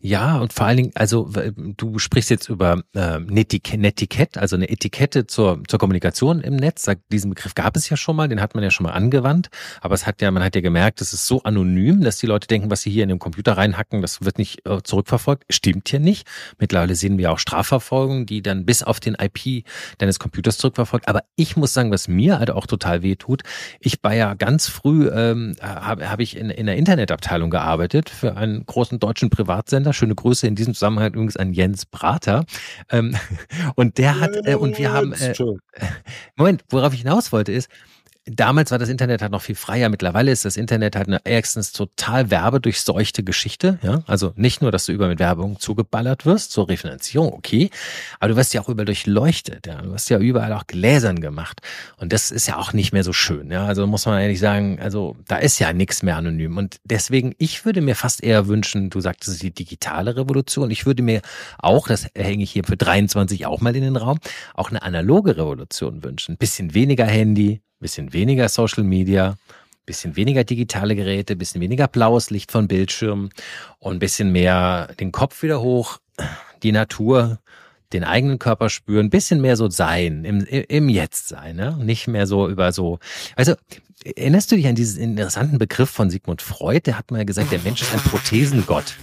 Ja, und vor allen Dingen, also du sprichst jetzt über äh, Netiquette, also eine Etikette zur, zur Kommunikation im Netz. Diesen Begriff gab es ja schon mal, den hat man ja schon mal angewandt, aber es hat ja, man hat ja gemerkt, es ist so anonym, dass die Leute denken, was sie hier in den Computer reinhacken, das wird nicht äh, zurückverfolgt. Stimmt ja nicht. Mittlerweile sehen wir auch Strafverfolgung, die dann bis auf den IP deines Computers zurückverfolgt. Aber ich muss sagen, was mir halt auch total weh tut, ich war ja ganz früh, ähm, habe hab ich in, in der Internetabteilung gearbeitet für einen großen deutschen Privatsender. Schöne Grüße in diesem Zusammenhang übrigens an Jens Prater. Ähm, und der hat, äh, und wir haben, äh, Moment, worauf ich hinaus wollte ist, damals war das Internet halt noch viel freier. Mittlerweile ist das Internet halt eine erstens total werbedurchseuchte Geschichte. Ja, also nicht nur, dass du über mit Werbung zugeballert wirst, zur Refinanzierung, okay, aber du wirst ja auch überall durchleuchtet. Ja, du wirst ja überall auch gläsern gemacht. Und das ist ja auch nicht mehr so schön. Ja, also muss man ehrlich sagen, also da ist ja nichts mehr anonym. Und deswegen, ich würde mir fast eher wünschen, du sagtest die digitale Revolution. Ich würde mir auch, das hänge ich hier für 23 auch mal in den Raum, auch eine analoge Revolution wünschen. Ein bisschen weniger Handy, bisschen weniger Social Media, bisschen weniger digitale Geräte, bisschen weniger blaues Licht von Bildschirmen und bisschen mehr den Kopf wieder hoch, die Natur, den eigenen Körper spüren, bisschen mehr so sein, im, im Jetzt sein, ne? nicht mehr so über so, also erinnerst du dich an diesen interessanten Begriff von Sigmund Freud, der hat mal gesagt, der Mensch ist ein Prothesengott.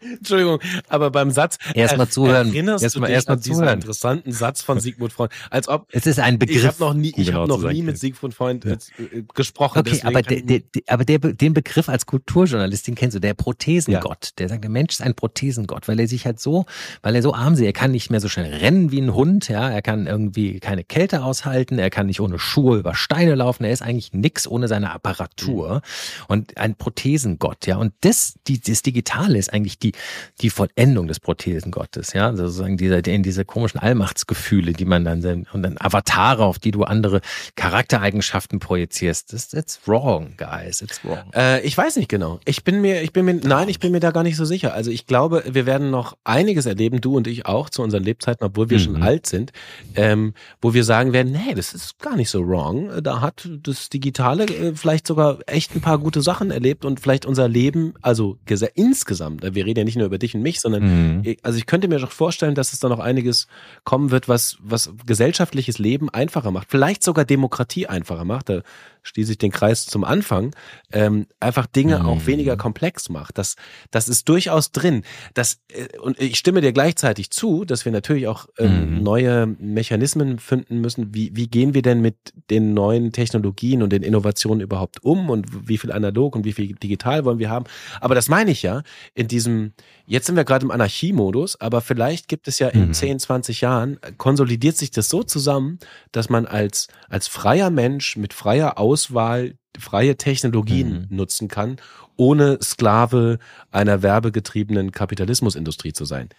Entschuldigung, aber beim Satz erstmal zuhören. Erinnerst erst du dich erst mal an diesen zuhören. interessanten Satz von Sigmund Freud, als ob es ist ein Begriff. Ich habe noch nie, ich genau habe noch nie mit Sigmund Freud ja. Äh, gesprochen. Okay, aber, der, der, aber der, den Begriff als Kulturjournalist, den kennst du, der Prothesengott. Ja. Der sagt, der Mensch ist ein Prothesengott, weil er sich halt so, weil er so arm ist. Er kann nicht mehr so schnell rennen wie ein Hund. Ja, er kann irgendwie keine Kälte aushalten. Er kann nicht ohne Schuhe über Steine laufen. Er ist eigentlich nix ohne seine Apparatur mhm. und ein Prothesengott. Ja, und das, die, das Digitale ist eigentlich die die, die Vollendung des Prothesengottes, ja, also sozusagen dieser, in diese komischen Allmachtsgefühle, die man dann, und dann Avatare, auf die du andere Charaktereigenschaften projizierst. Das, it's wrong, guys, it's wrong. Äh, ich weiß nicht genau. Ich bin mir, ich bin mir, nein, ich bin mir da gar nicht so sicher. Also ich glaube, wir werden noch einiges erleben, du und ich auch, zu unseren Lebzeiten, obwohl wir mhm. schon alt sind, ähm, wo wir sagen werden, nee, das ist gar nicht so wrong. Da hat das Digitale äh, vielleicht sogar echt ein paar gute Sachen erlebt und vielleicht unser Leben, also insgesamt, wir reden ja nicht nur über dich und mich, sondern mhm. also ich könnte mir doch vorstellen, dass es da noch einiges kommen wird, was, was gesellschaftliches Leben einfacher macht. Vielleicht sogar Demokratie einfacher macht. Da schließe ich den Kreis zum Anfang, ähm, einfach Dinge mhm. auch weniger komplex macht. Das, das ist durchaus drin. Das, äh, und ich stimme dir gleichzeitig zu, dass wir natürlich auch ähm, mhm. neue Mechanismen finden müssen. Wie, wie gehen wir denn mit den neuen Technologien und den Innovationen überhaupt um und wie viel analog und wie viel digital wollen wir haben? Aber das meine ich ja in diesem, jetzt sind wir gerade im Anarchiemodus, aber vielleicht gibt es ja in mhm. 10, 20 Jahren, konsolidiert sich das so zusammen, dass man als, als freier Mensch mit freier Auswahl freie Technologien mhm. nutzen kann, ohne Sklave einer werbegetriebenen Kapitalismusindustrie zu sein.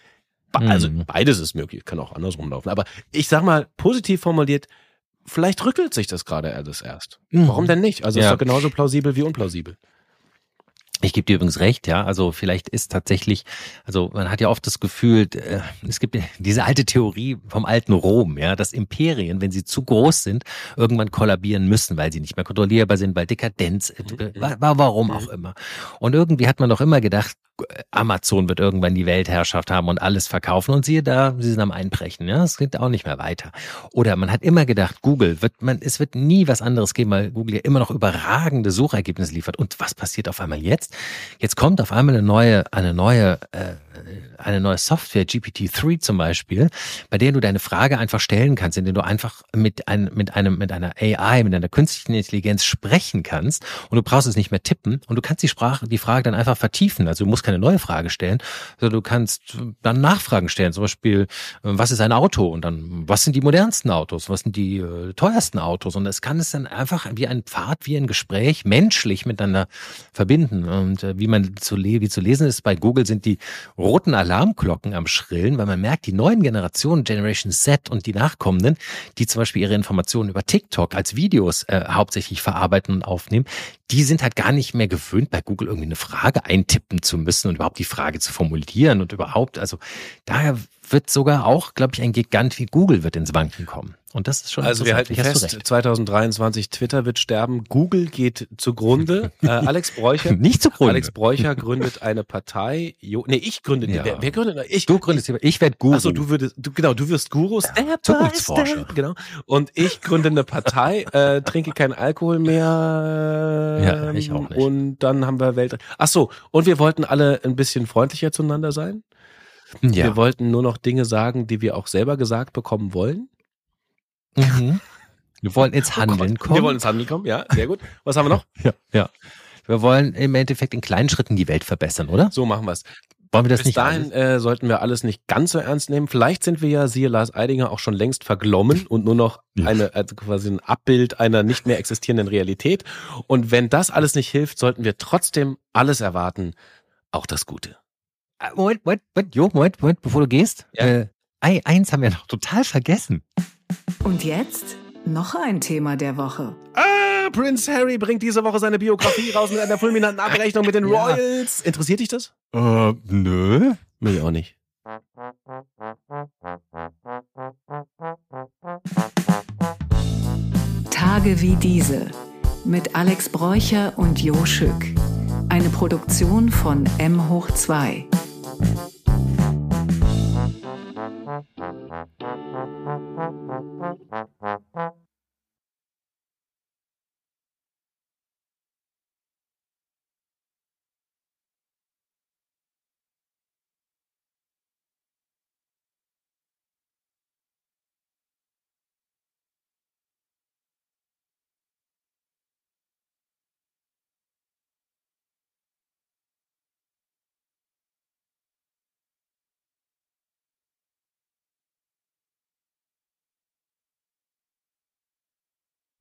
Also mhm. beides ist möglich, kann auch andersrum laufen. Aber ich sag mal, positiv formuliert, vielleicht rückelt sich das gerade alles erst. Mhm. Warum denn nicht? Also ja. ist doch genauso plausibel wie unplausibel. Ich gebe dir übrigens recht, ja. Also vielleicht ist tatsächlich, also man hat ja oft das Gefühl, äh, es gibt diese alte Theorie vom alten Rom, ja, dass Imperien, wenn sie zu groß sind, irgendwann kollabieren müssen, weil sie nicht mehr kontrollierbar sind, weil Dekadenz, äh, mhm. warum auch immer. Und irgendwie hat man doch immer gedacht, Amazon wird irgendwann die Weltherrschaft haben und alles verkaufen und siehe da, sie sind am Einbrechen. Ja, es geht auch nicht mehr weiter. Oder man hat immer gedacht, Google wird man, es wird nie was anderes geben, weil Google ja immer noch überragende Suchergebnisse liefert. Und was passiert auf einmal jetzt? Jetzt kommt auf einmal eine neue, eine neue äh, eine neue Software, GPT-3 zum Beispiel, bei der du deine Frage einfach stellen kannst, in der du einfach mit, ein, mit, einem, mit einer AI, mit einer künstlichen Intelligenz sprechen kannst und du brauchst es nicht mehr tippen und du kannst die Sprache, die Frage dann einfach vertiefen. Also du musst keine neue Frage stellen, sondern du kannst dann Nachfragen stellen. Zum Beispiel, was ist ein Auto? Und dann, was sind die modernsten Autos? Was sind die äh, teuersten Autos? Und es kann es dann einfach wie ein Pfad, wie ein Gespräch menschlich miteinander verbinden. Und äh, wie man zu, wie zu lesen ist, bei Google sind die roten Alarmglocken am Schrillen, weil man merkt, die neuen Generationen, Generation Z und die nachkommenden, die zum Beispiel ihre Informationen über TikTok als Videos äh, hauptsächlich verarbeiten und aufnehmen, die sind halt gar nicht mehr gewöhnt, bei Google irgendwie eine Frage eintippen zu müssen und überhaupt die Frage zu formulieren und überhaupt, also daher wird sogar auch, glaube ich, ein Gigant wie Google wird ins Wanken kommen. Und das ist schon Also wir halten fest, 2023 Twitter wird sterben, Google geht zugrunde. äh, Alex Bräucher nicht zugrunde. Alex Bräucher gründet eine Partei. Jo, nee, ich gründe ja. wer, wer gründet? Ich. Du gründest ich, ich werde Guru. Achso, du würdest du, genau, du wirst Guru, Step ja, Zukunftsforscher. Genau. Und ich gründe eine Partei, äh, trinke keinen Alkohol mehr. Ja, ich auch nicht. Und dann haben wir Welt. Ach so, und wir wollten alle ein bisschen freundlicher zueinander sein. Ja. Wir wollten nur noch Dinge sagen, die wir auch selber gesagt bekommen wollen. Mhm. Wir wollen ins oh Handeln oh kommen. Wir wollen ins Handeln kommen, ja, sehr gut. Was haben wir noch? ja, ja. Wir wollen im Endeffekt in kleinen Schritten die Welt verbessern, oder? So machen wir es. Wollen wir das Bis nicht dahin äh, sollten wir alles nicht ganz so ernst nehmen. Vielleicht sind wir ja, siehe Lars Eidinger, auch schon längst verglommen und nur noch eine also quasi ein Abbild einer nicht mehr existierenden Realität. Und wenn das alles nicht hilft, sollten wir trotzdem alles erwarten, auch das Gute. Äh, Moment, Moment, Moment, Jo, Moment, Moment, bevor du gehst. Ja. Äh, eins haben wir noch total vergessen. Und jetzt noch ein Thema der Woche. Ah, Prince Harry bringt diese Woche seine Biografie raus mit einer fulminanten Abrechnung mit den Ja. Royals. Interessiert dich das? Äh, nö. Mich auch nicht. Tage wie diese mit Alex Bräucher und Jo Schück. Eine Produktion von M hoch 2.